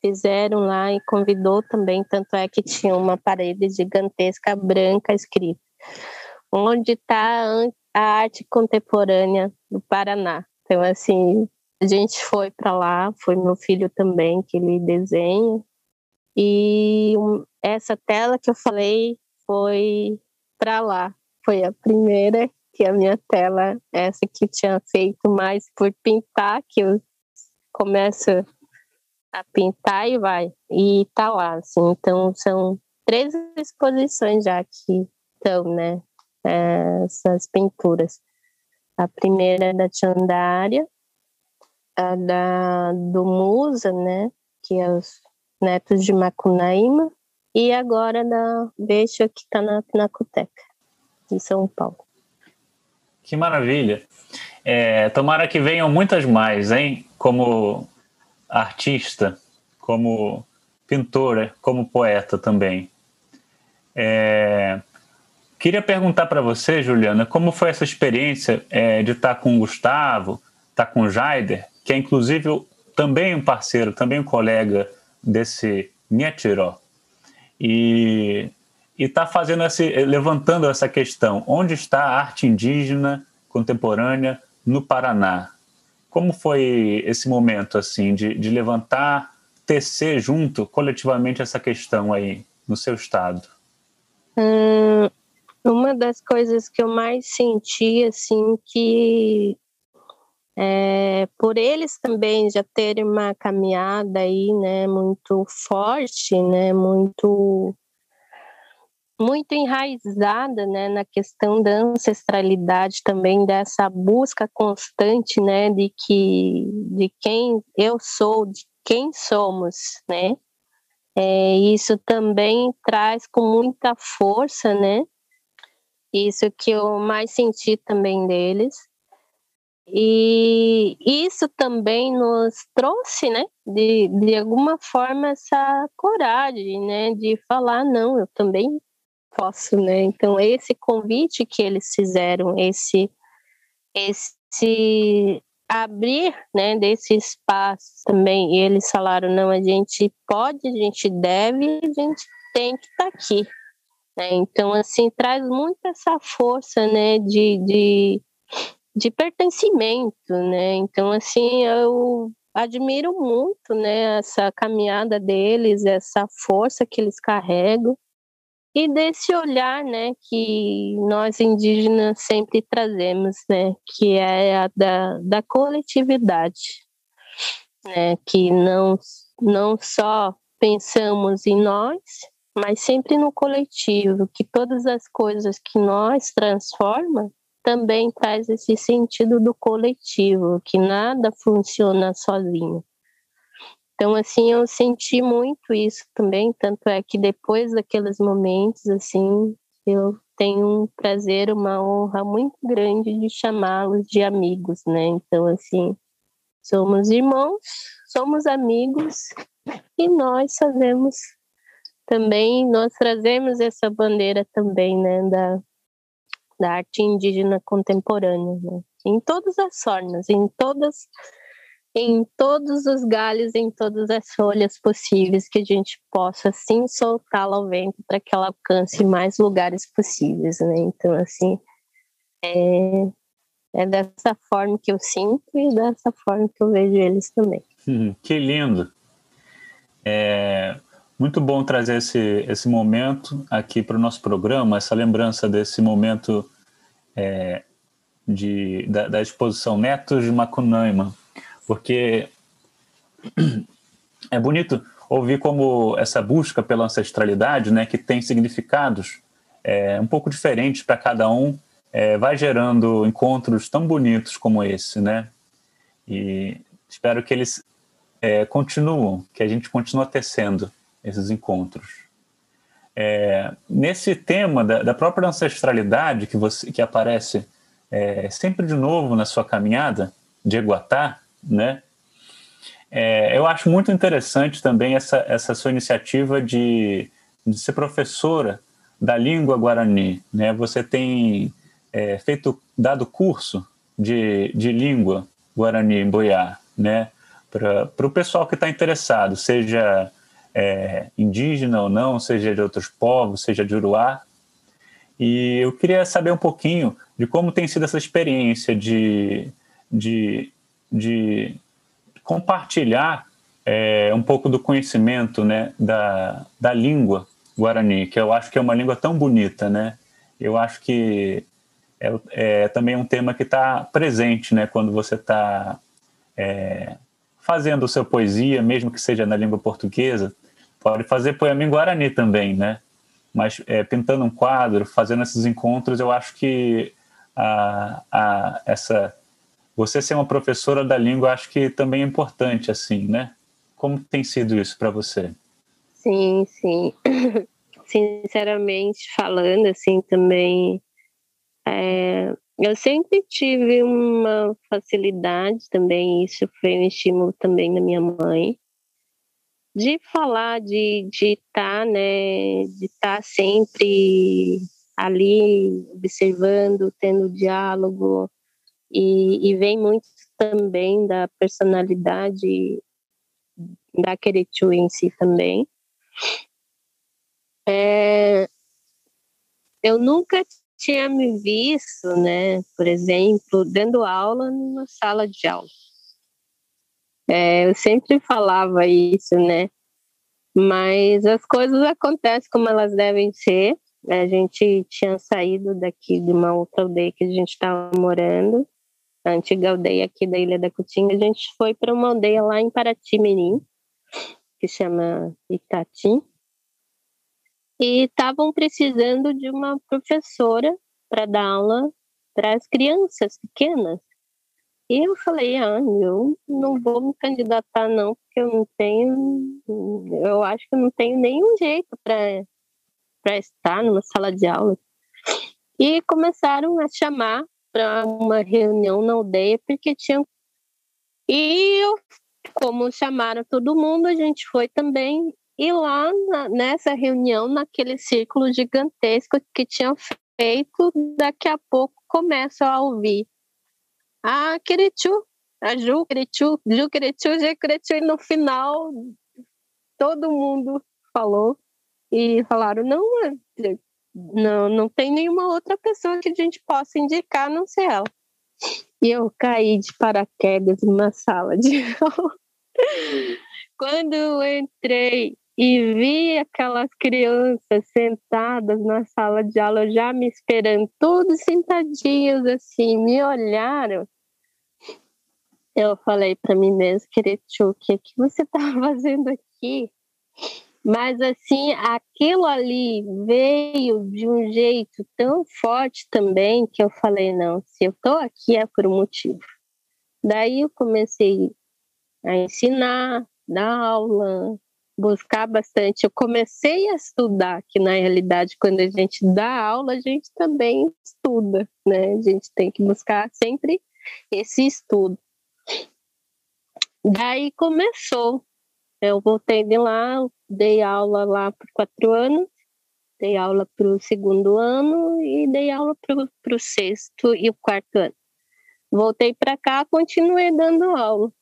fizeram lá e convidou também, tanto é que tinha uma parede gigantesca branca escrita onde está a arte contemporânea do Paraná. Então, assim, a gente foi para lá, foi meu filho também, que ele desenha. E essa tela que eu falei foi para lá. Foi a primeira que a minha tela, essa que eu tinha feito mais por pintar, que eu começo a pintar e vai. E tá lá, assim. Então, são três exposições já que estão, né? Essas pinturas. A primeira é da Tiandária, a da, do Musa, né? Que é os netos de Macunaíma, e agora da Beijo, que está na Pinacoteca, de São Paulo. Que maravilha! É, tomara que venham muitas mais, hein? Como artista, como pintora, como poeta também. É, queria perguntar para você, Juliana, como foi essa experiência é, de estar com o Gustavo, estar com o Jaider, que é inclusive também um parceiro, também um colega desse Nietzsche, e está fazendo esse, levantando essa questão: onde está a arte indígena contemporânea no Paraná? Como foi esse momento assim de, de levantar, tecer junto coletivamente essa questão aí no seu estado? Hum, uma das coisas que eu mais senti assim que é, por eles também já terem uma caminhada aí, né, muito forte, né, muito muito enraizada, né, na questão da ancestralidade também dessa busca constante, né, de que de quem eu sou, de quem somos, né? É, isso também traz com muita força, né? Isso que eu mais senti também deles e isso também nos trouxe, né, de, de alguma forma, essa coragem, né, de falar, não, eu também posso, né. Então, esse convite que eles fizeram, esse, esse abrir, né, desse espaço também, e eles falaram, não, a gente pode, a gente deve, a gente tem que estar tá aqui. Né? Então, assim, traz muito essa força, né, de, de de pertencimento, né? Então, assim, eu admiro muito, né, essa caminhada deles, essa força que eles carregam e desse olhar, né, que nós indígenas sempre trazemos, né, que é a da, da coletividade, né, que não não só pensamos em nós, mas sempre no coletivo, que todas as coisas que nós transformamos também traz esse sentido do coletivo, que nada funciona sozinho. Então, assim, eu senti muito isso também, tanto é que depois daqueles momentos, assim, eu tenho um prazer, uma honra muito grande de chamá-los de amigos, né? Então, assim, somos irmãos, somos amigos e nós fazemos também, nós trazemos essa bandeira também, né, da, da arte indígena contemporânea, né? em todas as formas, em todas em todos os galhos, em todas as folhas possíveis que a gente possa assim soltá-la ao vento para que ela alcance mais lugares possíveis, né? Então assim é, é dessa forma que eu sinto e dessa forma que eu vejo eles também. Hum, que lindo! É, muito bom trazer esse, esse momento aqui para o nosso programa, essa lembrança desse momento é, de, da, da, exposição Netos de Macunaíma, porque é bonito ouvir como essa busca pela ancestralidade, né, que tem significados é, um pouco diferentes para cada um, é, vai gerando encontros tão bonitos como esse, né? E espero que eles é, continuem, que a gente continue tecendo esses encontros. É, nesse tema da, da, própria ancestralidade que, você, que aparece é, sempre de novo na sua caminhada de Eguatá, né? É, eu acho muito interessante também essa, essa sua iniciativa de, de ser professora da língua guarani. Né? Você tem é, feito, dado curso de, de língua Guarani Boiá, né? Para o pessoal que está interessado, seja é, indígena ou não, seja de outros povos, seja de Uruá. E eu queria saber um pouquinho de como tem sido essa experiência de, de, de compartilhar é, um pouco do conhecimento né, da, da língua guarani, que eu acho que é uma língua tão bonita, né? Eu acho que é, é também um tema que está presente, né? Quando você está é, fazendo sua poesia, mesmo que seja na língua portuguesa, pode fazer poema em guarani também, né? Mas é, pintando um quadro, fazendo esses encontros, eu acho que a, a, essa você ser uma professora da língua, acho que também é importante, assim, né? Como tem sido isso para você? Sim, sim. <clears throat> Sinceramente falando, assim, também, é, eu sempre tive uma facilidade também, isso foi um estímulo também da minha mãe, de falar, de estar, tá, né, de estar tá sempre ali observando, tendo diálogo, e, e vem muito também da personalidade da Queretu em si também. É, eu nunca tinha me visto, né, por exemplo, dando aula numa sala de aula. É, eu sempre falava isso, né? Mas as coisas acontecem como elas devem ser. A gente tinha saído daqui de uma outra aldeia que a gente estava morando, a antiga aldeia aqui da Ilha da Cutinga. A gente foi para uma aldeia lá em Paraty-Mirim, que chama Itatim, e estavam precisando de uma professora para dar aula para as crianças pequenas. E eu falei, ah, eu não vou me candidatar não, porque eu não tenho, eu acho que eu não tenho nenhum jeito para estar numa sala de aula. E começaram a chamar para uma reunião na aldeia, porque tinham. E eu, como chamaram todo mundo, a gente foi também. E lá na, nessa reunião, naquele círculo gigantesco que tinham feito, daqui a pouco começam a ouvir a Querechu, a Ju Querechu, Ju Querechu, Ju e no final todo mundo falou e falaram, não, não, não tem nenhuma outra pessoa que a gente possa indicar, não ser ela. E eu caí de paraquedas numa sala de <laughs> aula. Quando eu entrei e vi aquelas crianças sentadas na sala de aula, já me esperando, todos sentadinhos assim, me olharam. Eu falei para mim mesmo, Queretu, o que, você está <laughs> fazendo aqui? Mas assim, aquilo ali veio de um jeito tão forte também que eu falei, não, se eu estou aqui é por um motivo. Daí eu comecei a ensinar, dar aula, buscar bastante. Eu comecei a estudar, que na realidade, quando a gente dá aula, a gente também estuda, né? A gente tem que buscar sempre esse estudo. Daí começou eu voltei de lá, dei aula lá por quatro anos, dei aula para o segundo ano e dei aula para o sexto e o quarto ano. Voltei para cá, continuei dando aula.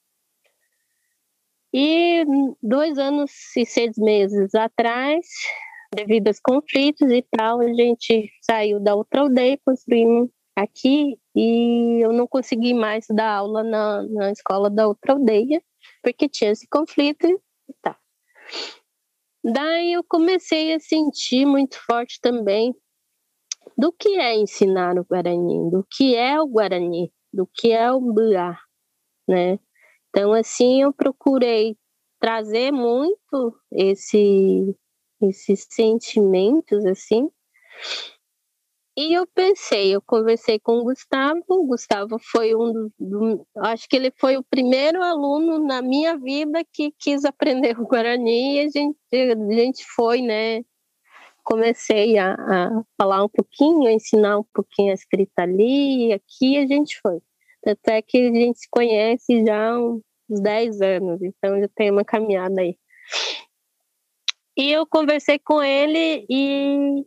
E dois anos e seis meses atrás, devido aos conflitos e tal, a gente saiu da outra aldeia, construímos aqui e eu não consegui mais dar aula na, na escola da outra aldeia, porque tinha esse conflito Tá. Daí eu comecei a sentir muito forte também do que é ensinar o Guarani, do que é o Guarani, do que é o Buá, né? Então, assim, eu procurei trazer muito esse, esses sentimentos, assim, e eu pensei, eu conversei com o Gustavo, o Gustavo foi um do, do, acho que ele foi o primeiro aluno na minha vida que quis aprender o Guarani e a gente, a gente foi, né? Comecei a, a falar um pouquinho, a ensinar um pouquinho a escrita ali, e aqui a gente foi. Até que a gente se conhece já há uns 10 anos, então já tem uma caminhada aí. E eu conversei com ele e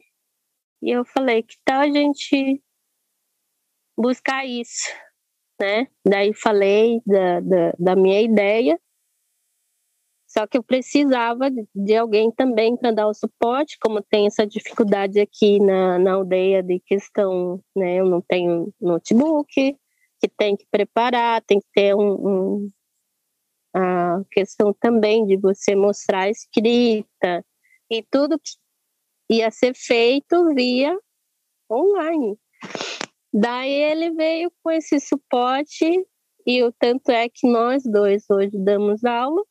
e eu falei, que tal a gente buscar isso? né? Daí falei da, da, da minha ideia, só que eu precisava de alguém também para dar o suporte, como tem essa dificuldade aqui na, na aldeia de questão, né? Eu não tenho notebook, que tem que preparar, tem que ter um, um a questão também de você mostrar escrita e tudo que ia ser feito via online. Daí ele veio com esse suporte e o tanto é que nós dois hoje damos aula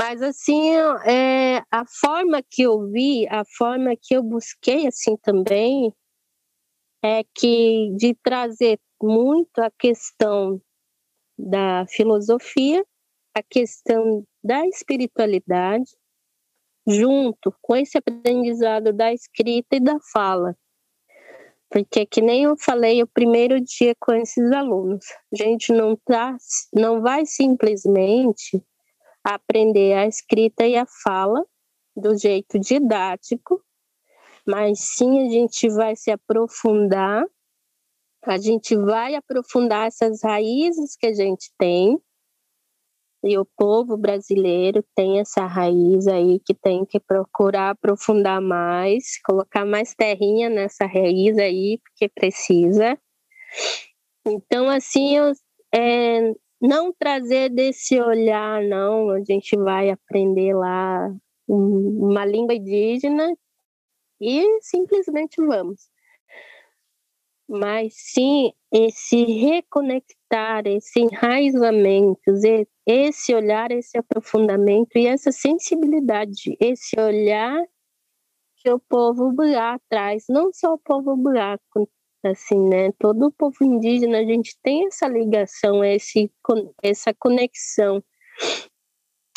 mas assim, é, a forma que eu vi, a forma que eu busquei assim também é que de trazer muito a questão da filosofia, a questão da espiritualidade, junto com esse aprendizado da escrita e da fala. Porque que nem eu falei o primeiro dia com esses alunos, a gente não tá, não vai simplesmente aprender a escrita e a fala do jeito didático, mas sim a gente vai se aprofundar, a gente vai aprofundar essas raízes que a gente tem, e o povo brasileiro tem essa raiz aí que tem que procurar aprofundar mais, colocar mais terrinha nessa raiz aí, porque precisa. Então, assim, eu, é, não trazer desse olhar, não, a gente vai aprender lá uma língua indígena e simplesmente vamos. Mas sim esse reconectar, esse enraizamento, esse olhar, esse aprofundamento e essa sensibilidade, esse olhar que o povo lá traz, não só o povo buraco, assim, né? Todo o povo indígena, a gente tem essa ligação, esse, essa conexão,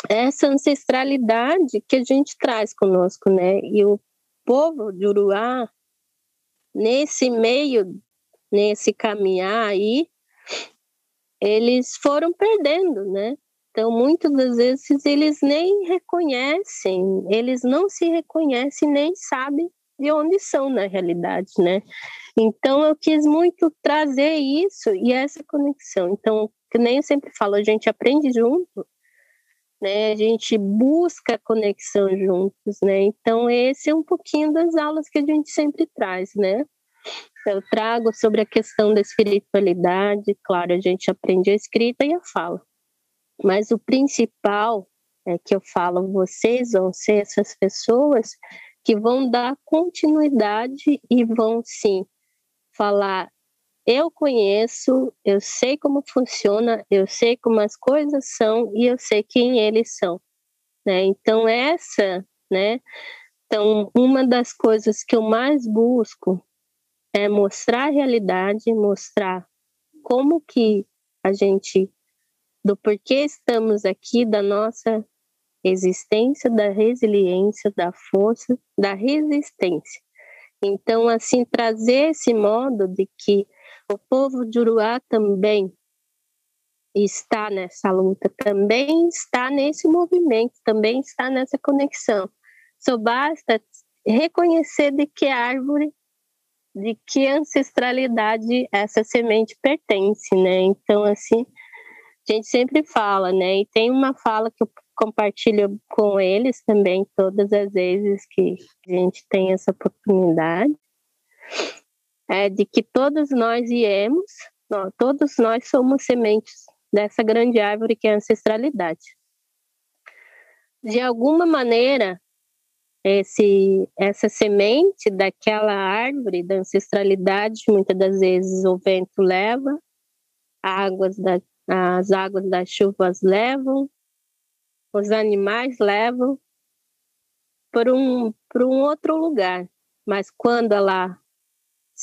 essa ancestralidade que a gente traz conosco, né? E o povo de Uruá, nesse meio, nesse caminhar aí, eles foram perdendo, né? Então, muitas das vezes, eles nem reconhecem, eles não se reconhecem, nem sabem de onde são na realidade, né? Então eu quis muito trazer isso e essa conexão. Então, que nem eu sempre falo, a gente aprende junto, né? A gente busca conexão juntos, né? Então esse é um pouquinho das aulas que a gente sempre traz, né? Eu trago sobre a questão da espiritualidade, claro, a gente aprende a escrita e a fala. Mas o principal é que eu falo, vocês vão ser essas pessoas que vão dar continuidade e vão sim falar eu conheço, eu sei como funciona, eu sei como as coisas são e eu sei quem eles são, né? Então essa, né? Então uma das coisas que eu mais busco é mostrar a realidade, mostrar como que a gente do porquê estamos aqui, da nossa existência, da resiliência, da força, da resistência. Então, assim, trazer esse modo de que o povo de Uruá também está nessa luta, também está nesse movimento, também está nessa conexão. Só basta reconhecer de que árvore, de que ancestralidade essa semente pertence, né? Então, assim, a gente sempre fala, né? E tem uma fala que eu compartilho com eles também todas as vezes que a gente tem essa oportunidade, é de que todos nós viemos, todos nós somos sementes dessa grande árvore que é a ancestralidade. De alguma maneira, esse, essa semente daquela árvore da ancestralidade, muitas das vezes o vento leva, águas da, as águas das chuvas levam, os animais levam para um, um outro lugar. Mas quando ela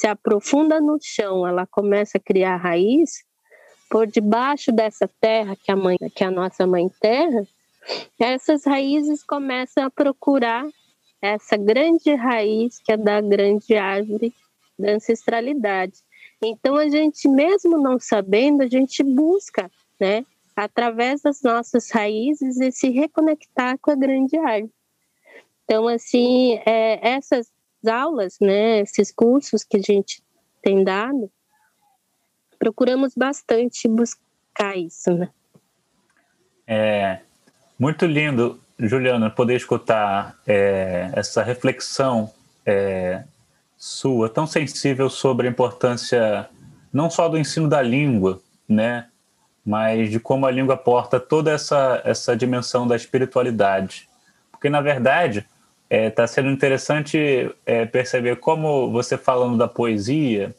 se aprofunda no chão, ela começa a criar raiz, por debaixo dessa terra que a mãe, que a nossa mãe terra, essas raízes começam a procurar essa grande raiz que é da grande árvore da ancestralidade. Então a gente mesmo não sabendo, a gente busca, né, através das nossas raízes e se reconectar com a grande árvore. Então, assim, é, essas aulas, né, esses cursos que a gente tem dado, procuramos bastante buscar isso, né? É muito lindo, Juliana, poder escutar é, essa reflexão é, sua tão sensível sobre a importância não só do ensino da língua, né, mas de como a língua porta toda essa, essa dimensão da espiritualidade. Porque, na verdade, está é, tá sendo interessante é, perceber como você falando da poesia,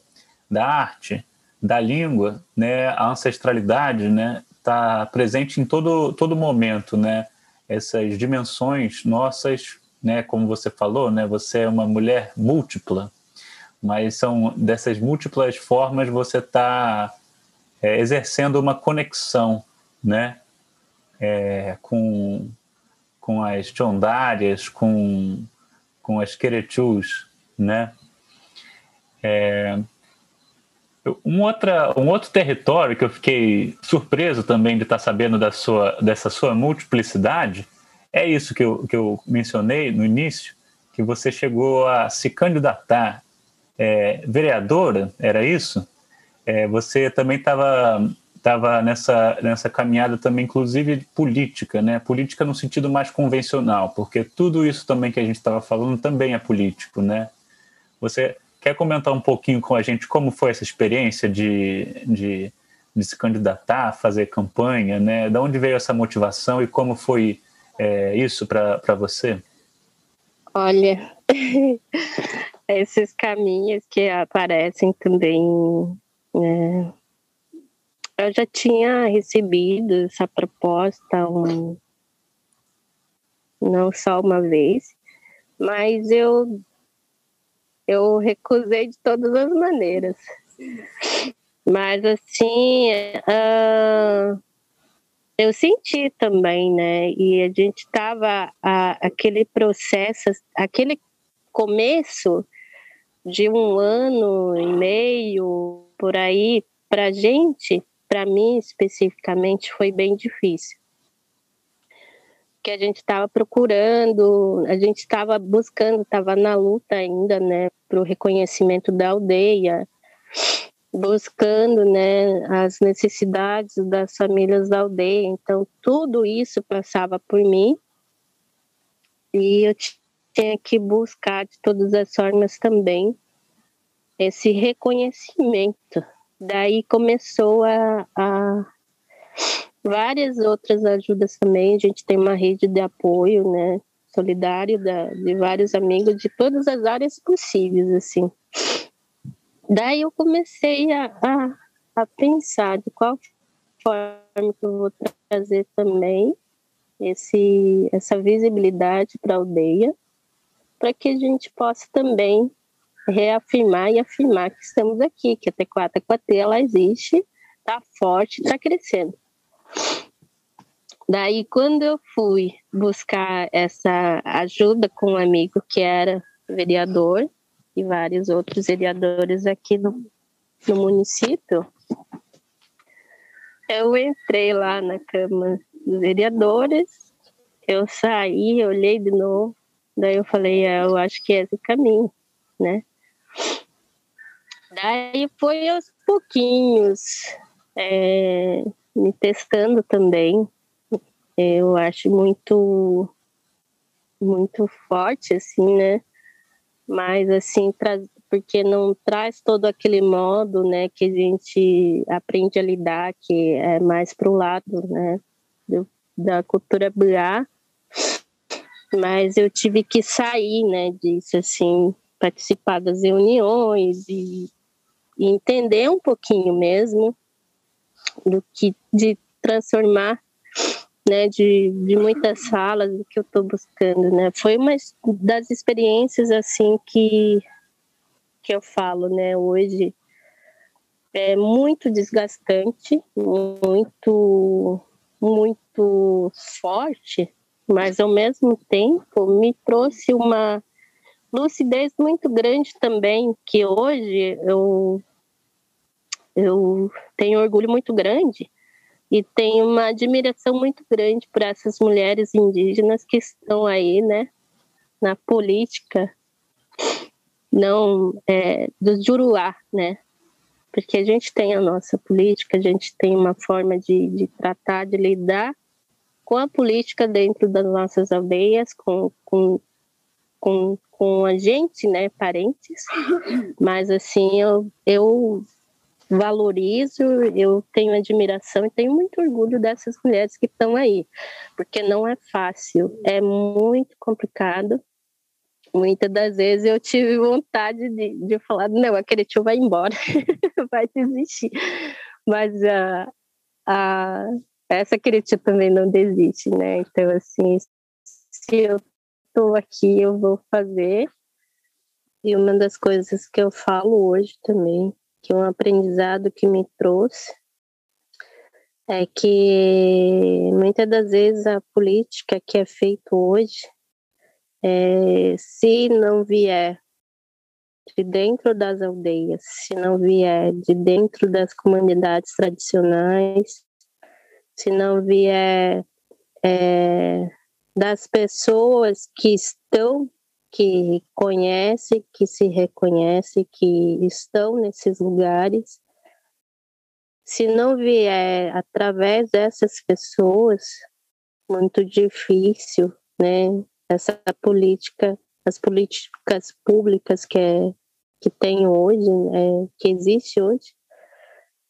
da arte, da língua, né, a ancestralidade, né, está presente em todo todo momento, né, essas dimensões nossas, né, como você falou, né, você é uma mulher múltipla, mas são dessas múltiplas formas você está é, exercendo uma conexão, né, é, com com as chondárias, com com as querechus, né? É, um, outra, um outro território que eu fiquei surpreso também de estar sabendo da sua, dessa sua multiplicidade é isso que eu, que eu mencionei no início, que você chegou a se candidatar é, vereadora, era isso? É, você também estava estava nessa, nessa caminhada também, inclusive política, né? Política no sentido mais convencional, porque tudo isso também que a gente estava falando também é político, né? Você quer comentar um pouquinho com a gente como foi essa experiência de, de, de se candidatar, fazer campanha, né? Da onde veio essa motivação e como foi é, isso para você? Olha, <laughs> esses caminhos que aparecem também. É, eu já tinha recebido essa proposta um, não só uma vez, mas eu eu recusei de todas as maneiras. Mas assim, uh, eu senti também, né? E a gente estava aquele processo, aquele começo de um ano e meio por aí, para gente, para mim especificamente, foi bem difícil. Que a gente estava procurando, a gente estava buscando, estava na luta ainda, né, para o reconhecimento da aldeia, buscando né, as necessidades das famílias da aldeia. Então, tudo isso passava por mim e eu tinha que buscar de todas as formas também esse reconhecimento. Daí começou a, a várias outras ajudas também. A gente tem uma rede de apoio, né, solidário da, de vários amigos de todas as áreas possíveis, assim. Daí eu comecei a, a, a pensar de qual forma que eu vou trazer também esse, essa visibilidade para a aldeia, para que a gente possa também reafirmar e afirmar que estamos aqui, que a T4 T ela existe, está forte, está crescendo. Daí, quando eu fui buscar essa ajuda com um amigo que era vereador, e vários outros vereadores aqui no, no município, eu entrei lá na Câmara dos Vereadores, eu saí, olhei de novo, daí eu falei, é, eu acho que é esse caminho, né? Daí foi aos pouquinhos, é, me testando também. Eu acho muito, muito forte, assim, né? mas assim, porque não traz todo aquele modo, né, que a gente aprende a lidar, que é mais para o lado, né, do, da cultura BA, mas eu tive que sair, né, disso, assim, participar das reuniões e, e entender um pouquinho mesmo do que de transformar né, de, de muitas salas que eu estou buscando, né? Foi uma das experiências assim que que eu falo, né, hoje é muito desgastante, muito muito forte, mas ao mesmo tempo me trouxe uma lucidez muito grande também, que hoje eu eu tenho orgulho muito grande e tenho uma admiração muito grande por essas mulheres indígenas que estão aí, né, na política, não é, do Juruá, né, porque a gente tem a nossa política, a gente tem uma forma de, de tratar, de lidar com a política dentro das nossas aldeias, com, com, com, com a gente, né, parentes, mas assim, eu, eu valorizo, eu tenho admiração e tenho muito orgulho dessas mulheres que estão aí, porque não é fácil, é muito complicado. Muitas das vezes eu tive vontade de, de falar, não, aquele tio vai embora, <laughs> vai desistir. Mas a, a, essa tia também não desiste, né? Então, assim, se eu estou aqui, eu vou fazer. E uma das coisas que eu falo hoje também que um aprendizado que me trouxe é que muitas das vezes a política que é feita hoje, é, se não vier de dentro das aldeias, se não vier de dentro das comunidades tradicionais, se não vier é, das pessoas que estão que conhece, que se reconhece, que estão nesses lugares. Se não vier através dessas pessoas, muito difícil, né? Essa política, as políticas públicas que é, que tem hoje, é, que existe hoje,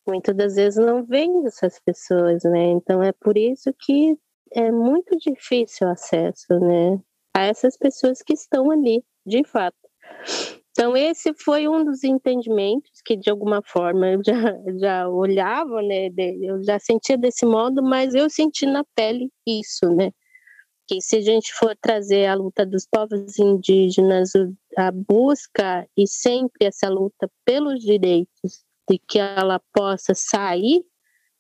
muitas das vezes não vem dessas pessoas, né? Então é por isso que é muito difícil o acesso, né? a essas pessoas que estão ali, de fato. Então, esse foi um dos entendimentos que, de alguma forma, eu já, <laughs> já olhava, né? Eu já sentia desse modo, mas eu senti na pele isso, né? Que se a gente for trazer a luta dos povos indígenas, a busca e sempre essa luta pelos direitos, de que ela possa sair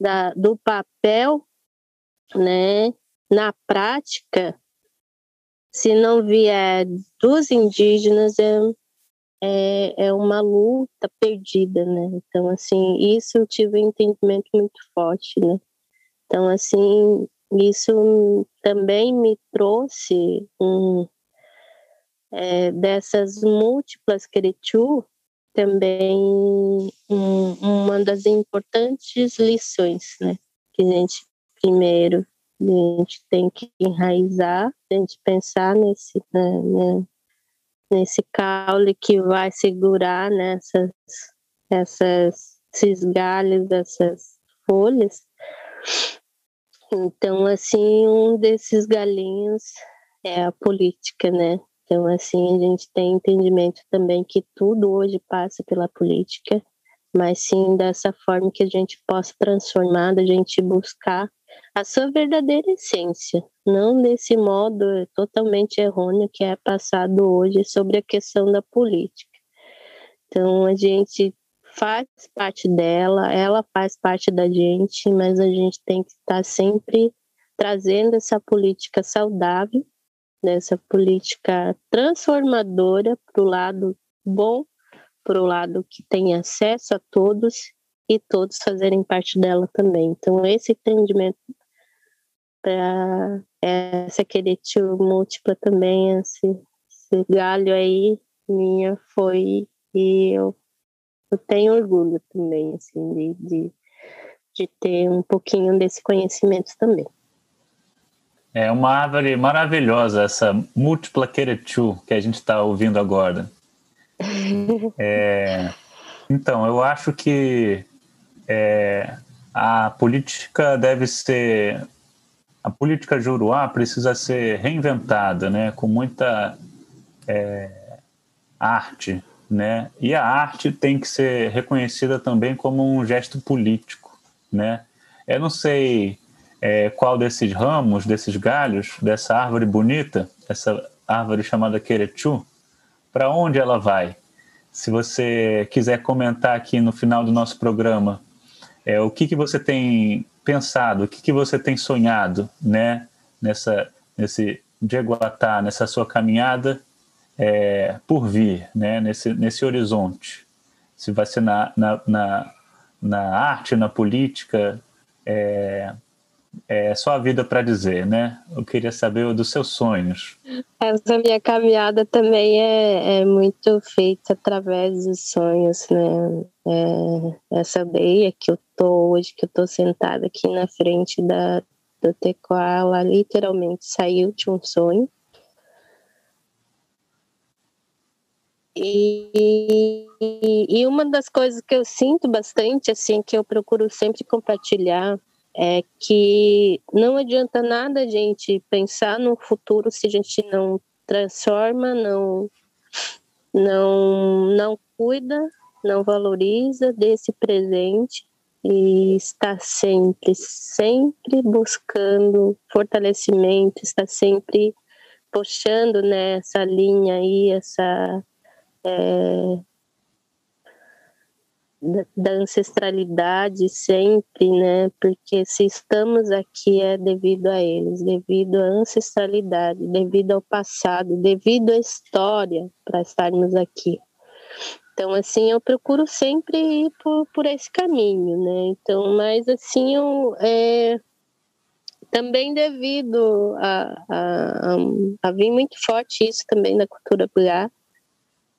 da, do papel, né? Na prática, se não vier dos indígenas, é, é, é uma luta perdida, né? Então, assim, isso eu tive um entendimento muito forte, né? Então, assim, isso também me trouxe um, é, dessas múltiplas queretu, também um, uma das importantes lições, né? Que a gente, primeiro, a gente tem que enraizar, a gente pensar nesse, né, né, nesse caule que vai segurar nessas, essas, esses galhos, essas folhas. Então, assim, um desses galinhos é a política, né? Então, assim, a gente tem entendimento também que tudo hoje passa pela política, mas sim dessa forma que a gente possa transformar, da gente buscar a sua verdadeira essência, não desse modo totalmente errôneo que é passado hoje sobre a questão da política. Então, a gente faz parte dela, ela faz parte da gente, mas a gente tem que estar sempre trazendo essa política saudável, essa política transformadora para o lado bom, para o lado que tem acesso a todos e todos fazerem parte dela também. Então, esse entendimento para essa queretio múltipla também, esse, esse, galho aí minha foi e eu, eu tenho orgulho também, assim, de, de, de ter um pouquinho desse conhecimento também. É uma árvore maravilhosa, essa múltipla queretu que a gente está ouvindo agora. <laughs> é, então, eu acho que é, a política deve ser. A política juruá precisa ser reinventada, né, com muita é, arte, né, e a arte tem que ser reconhecida também como um gesto político, né. Eu não sei é, qual desses ramos, desses galhos, dessa árvore bonita, essa árvore chamada Querechu, para onde ela vai? Se você quiser comentar aqui no final do nosso programa é, o que, que você tem pensado, o que, que você tem sonhado, né, nessa, nesse Jeguatá, nessa sua caminhada é, por vir, né, nesse, nesse horizonte? Se vai ser na, na, na, na arte, na política, é, é só a vida para dizer, né? Eu queria saber dos seus sonhos. Essa minha caminhada também é, é muito feita através dos sonhos, né? É, essa aldeia que eu tô hoje, que eu tô sentada aqui na frente da, do Tecoá, ela literalmente saiu de um sonho. E, e uma das coisas que eu sinto bastante, assim, que eu procuro sempre compartilhar, é que não adianta nada a gente pensar no futuro se a gente não transforma, não, não, não cuida, não valoriza desse presente e está sempre, sempre buscando fortalecimento, está sempre puxando nessa né, linha aí, essa é, da ancestralidade sempre, né? Porque se estamos aqui é devido a eles, devido à ancestralidade, devido ao passado, devido à história para estarmos aqui. Então, assim, eu procuro sempre ir por, por esse caminho, né? Então, mas assim, eu, é, também devido a, a, a, a vir muito forte isso também na cultura popular,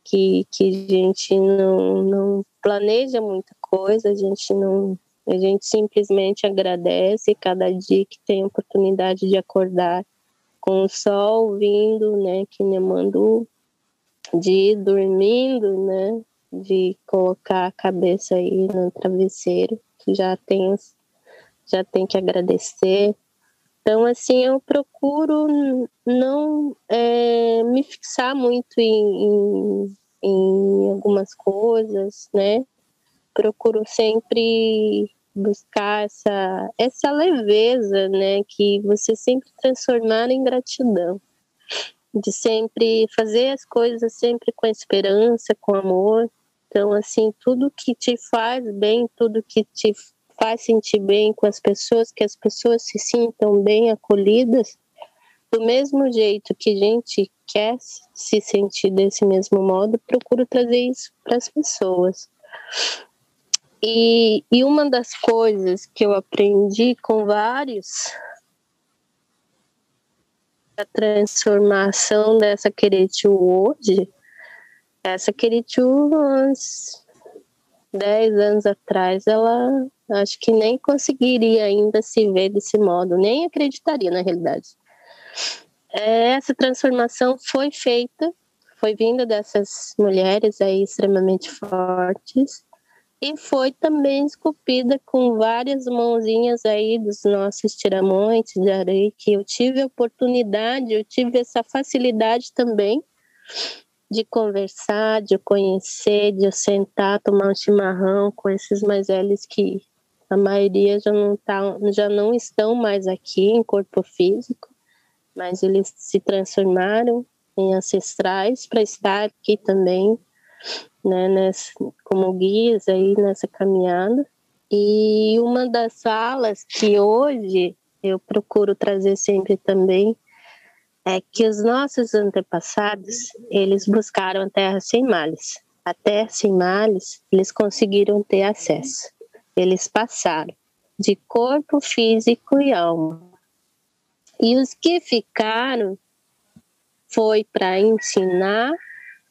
que, que a gente não, não planeja muita coisa, a gente não. A gente simplesmente agradece cada dia que tem a oportunidade de acordar com o sol vindo, né, que me mandou, de ir dormindo, né, de colocar a cabeça aí no travesseiro, já tem, já tem que agradecer. Então, assim, eu procuro não é, me fixar muito em, em, em algumas coisas, né? Procuro sempre buscar essa, essa leveza, né? Que você sempre transformar em gratidão. De sempre fazer as coisas sempre com esperança, com amor. Então, assim, tudo que te faz bem, tudo que te faz sentir bem com as pessoas, que as pessoas se sintam bem acolhidas, do mesmo jeito que a gente quer se sentir desse mesmo modo, procuro trazer isso para as pessoas. E, e uma das coisas que eu aprendi com vários a transformação dessa Queretiu hoje, essa Queretiu uns 10 anos atrás, ela acho que nem conseguiria ainda se ver desse modo, nem acreditaria na realidade. Essa transformação foi feita, foi vinda dessas mulheres aí extremamente fortes e foi também esculpida com várias mãozinhas aí dos nossos tiramontes de areia que eu tive a oportunidade, eu tive essa facilidade também de conversar, de conhecer, de sentar, tomar um chimarrão com esses mais velhos que a maioria já não, tá, já não estão mais aqui em corpo físico, mas eles se transformaram em ancestrais para estar aqui também, né, nessa, como guias aí nessa caminhada. E uma das falas que hoje eu procuro trazer sempre também é que os nossos antepassados, eles buscaram a terra sem males. A terra sem males, eles conseguiram ter acesso eles passaram de corpo físico e alma. E os que ficaram foi para ensinar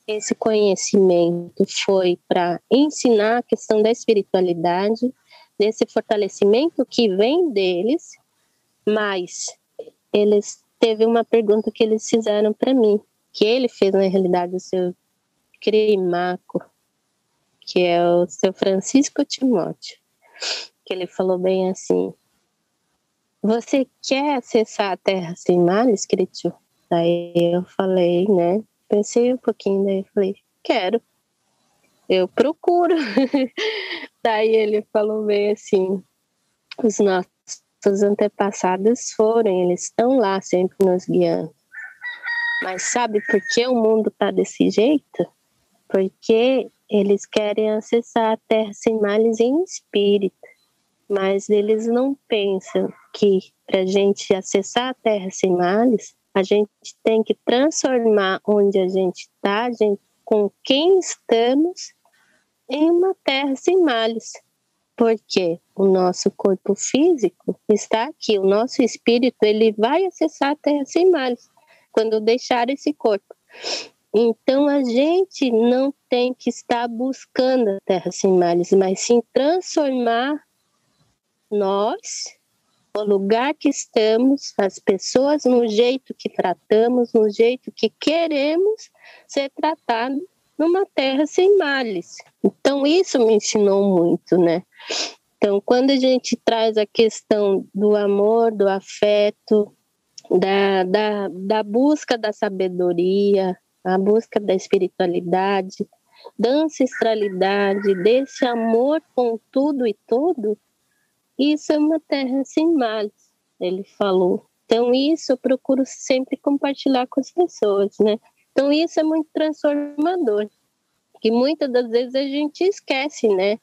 esse conhecimento, foi para ensinar a questão da espiritualidade, desse fortalecimento que vem deles, mas eles teve uma pergunta que eles fizeram para mim, que ele fez na realidade o seu crimaco, que é o seu Francisco Timóteo que ele falou bem assim: Você quer acessar a Terra sem males, Cristo? Daí eu falei, né? Pensei um pouquinho, daí falei: Quero. Eu procuro. <laughs> daí ele falou bem assim: Os nossos antepassados foram, eles estão lá sempre nos guiando. Mas sabe por que o mundo tá desse jeito? Porque eles querem acessar a terra sem males em espírito, mas eles não pensam que para a gente acessar a terra sem males, a gente tem que transformar onde a gente está, com quem estamos, em uma terra sem males. Porque o nosso corpo físico está aqui, o nosso espírito ele vai acessar a terra sem males quando deixar esse corpo. Então a gente não tem que estar buscando a terra sem males, mas sim transformar nós, o lugar que estamos, as pessoas no jeito que tratamos, no jeito que queremos ser tratado numa terra sem males. Então isso me ensinou muito, né? Então, quando a gente traz a questão do amor, do afeto, da, da, da busca da sabedoria, a busca da espiritualidade, da ancestralidade, desse amor com tudo e todo, isso é uma terra sem males, ele falou. Então, isso eu procuro sempre compartilhar com as pessoas, né? Então, isso é muito transformador, que muitas das vezes a gente esquece, né?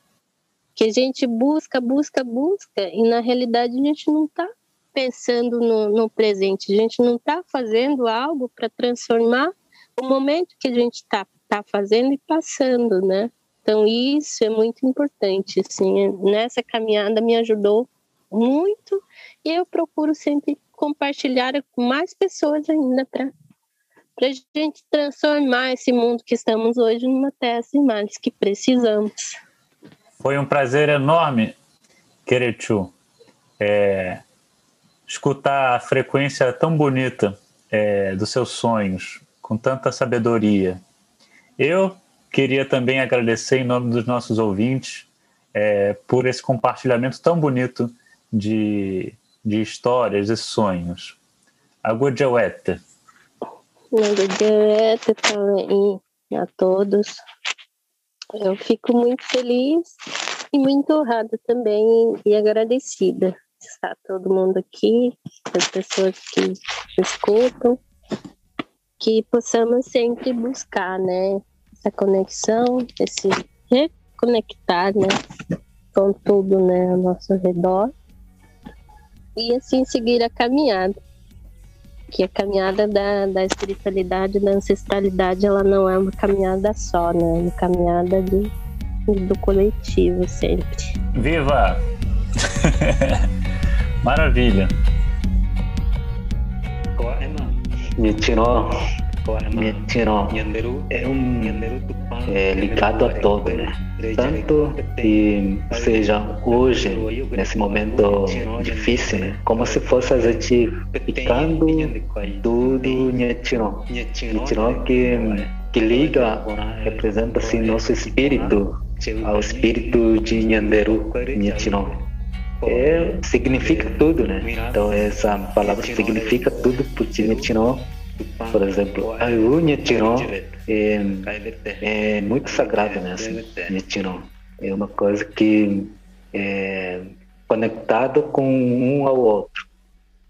que a gente busca, busca, busca, e na realidade a gente não está pensando no, no, presente, a gente não está fazendo algo para transformar o momento que a gente está tá fazendo e passando, né? Então isso é muito importante, assim, nessa caminhada me ajudou muito e eu procuro sempre compartilhar com mais pessoas ainda para para a gente transformar esse mundo que estamos hoje numa terra sem males que precisamos. Foi um prazer enorme, Queretu, é, escutar a frequência tão bonita é, dos seus sonhos, com tanta sabedoria. Eu queria também agradecer em nome dos nossos ouvintes é, por esse compartilhamento tão bonito de, de histórias e sonhos. Agudjawete. Agudjawete também a todos. Eu fico muito feliz e muito honrada também e agradecida de estar todo mundo aqui, as pessoas que escutam, que possamos sempre buscar, né, essa conexão, esse reconectar, né, com tudo, né, ao nosso redor e assim seguir a caminhada que a caminhada da, da espiritualidade, da ancestralidade, ela não é uma caminhada só, né? É uma caminhada do, do coletivo sempre. Viva! <laughs> Maravilha! Me tirou é um é, ligado a todo, né? Tanto que seja hoje, nesse momento difícil, né? Como se fosse a gente ficando tudo Nyetirão. Nyetirão que, que liga, representa assim nosso espírito ao espírito de Nyanderu, Nyetirão. É, significa tudo, né? Então essa palavra significa tudo porque Nyetirão por exemplo, a unha tirão é, é muito sagrada, né? Assim, é uma coisa que é conectado com um ao outro.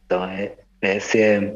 Então, é, esse é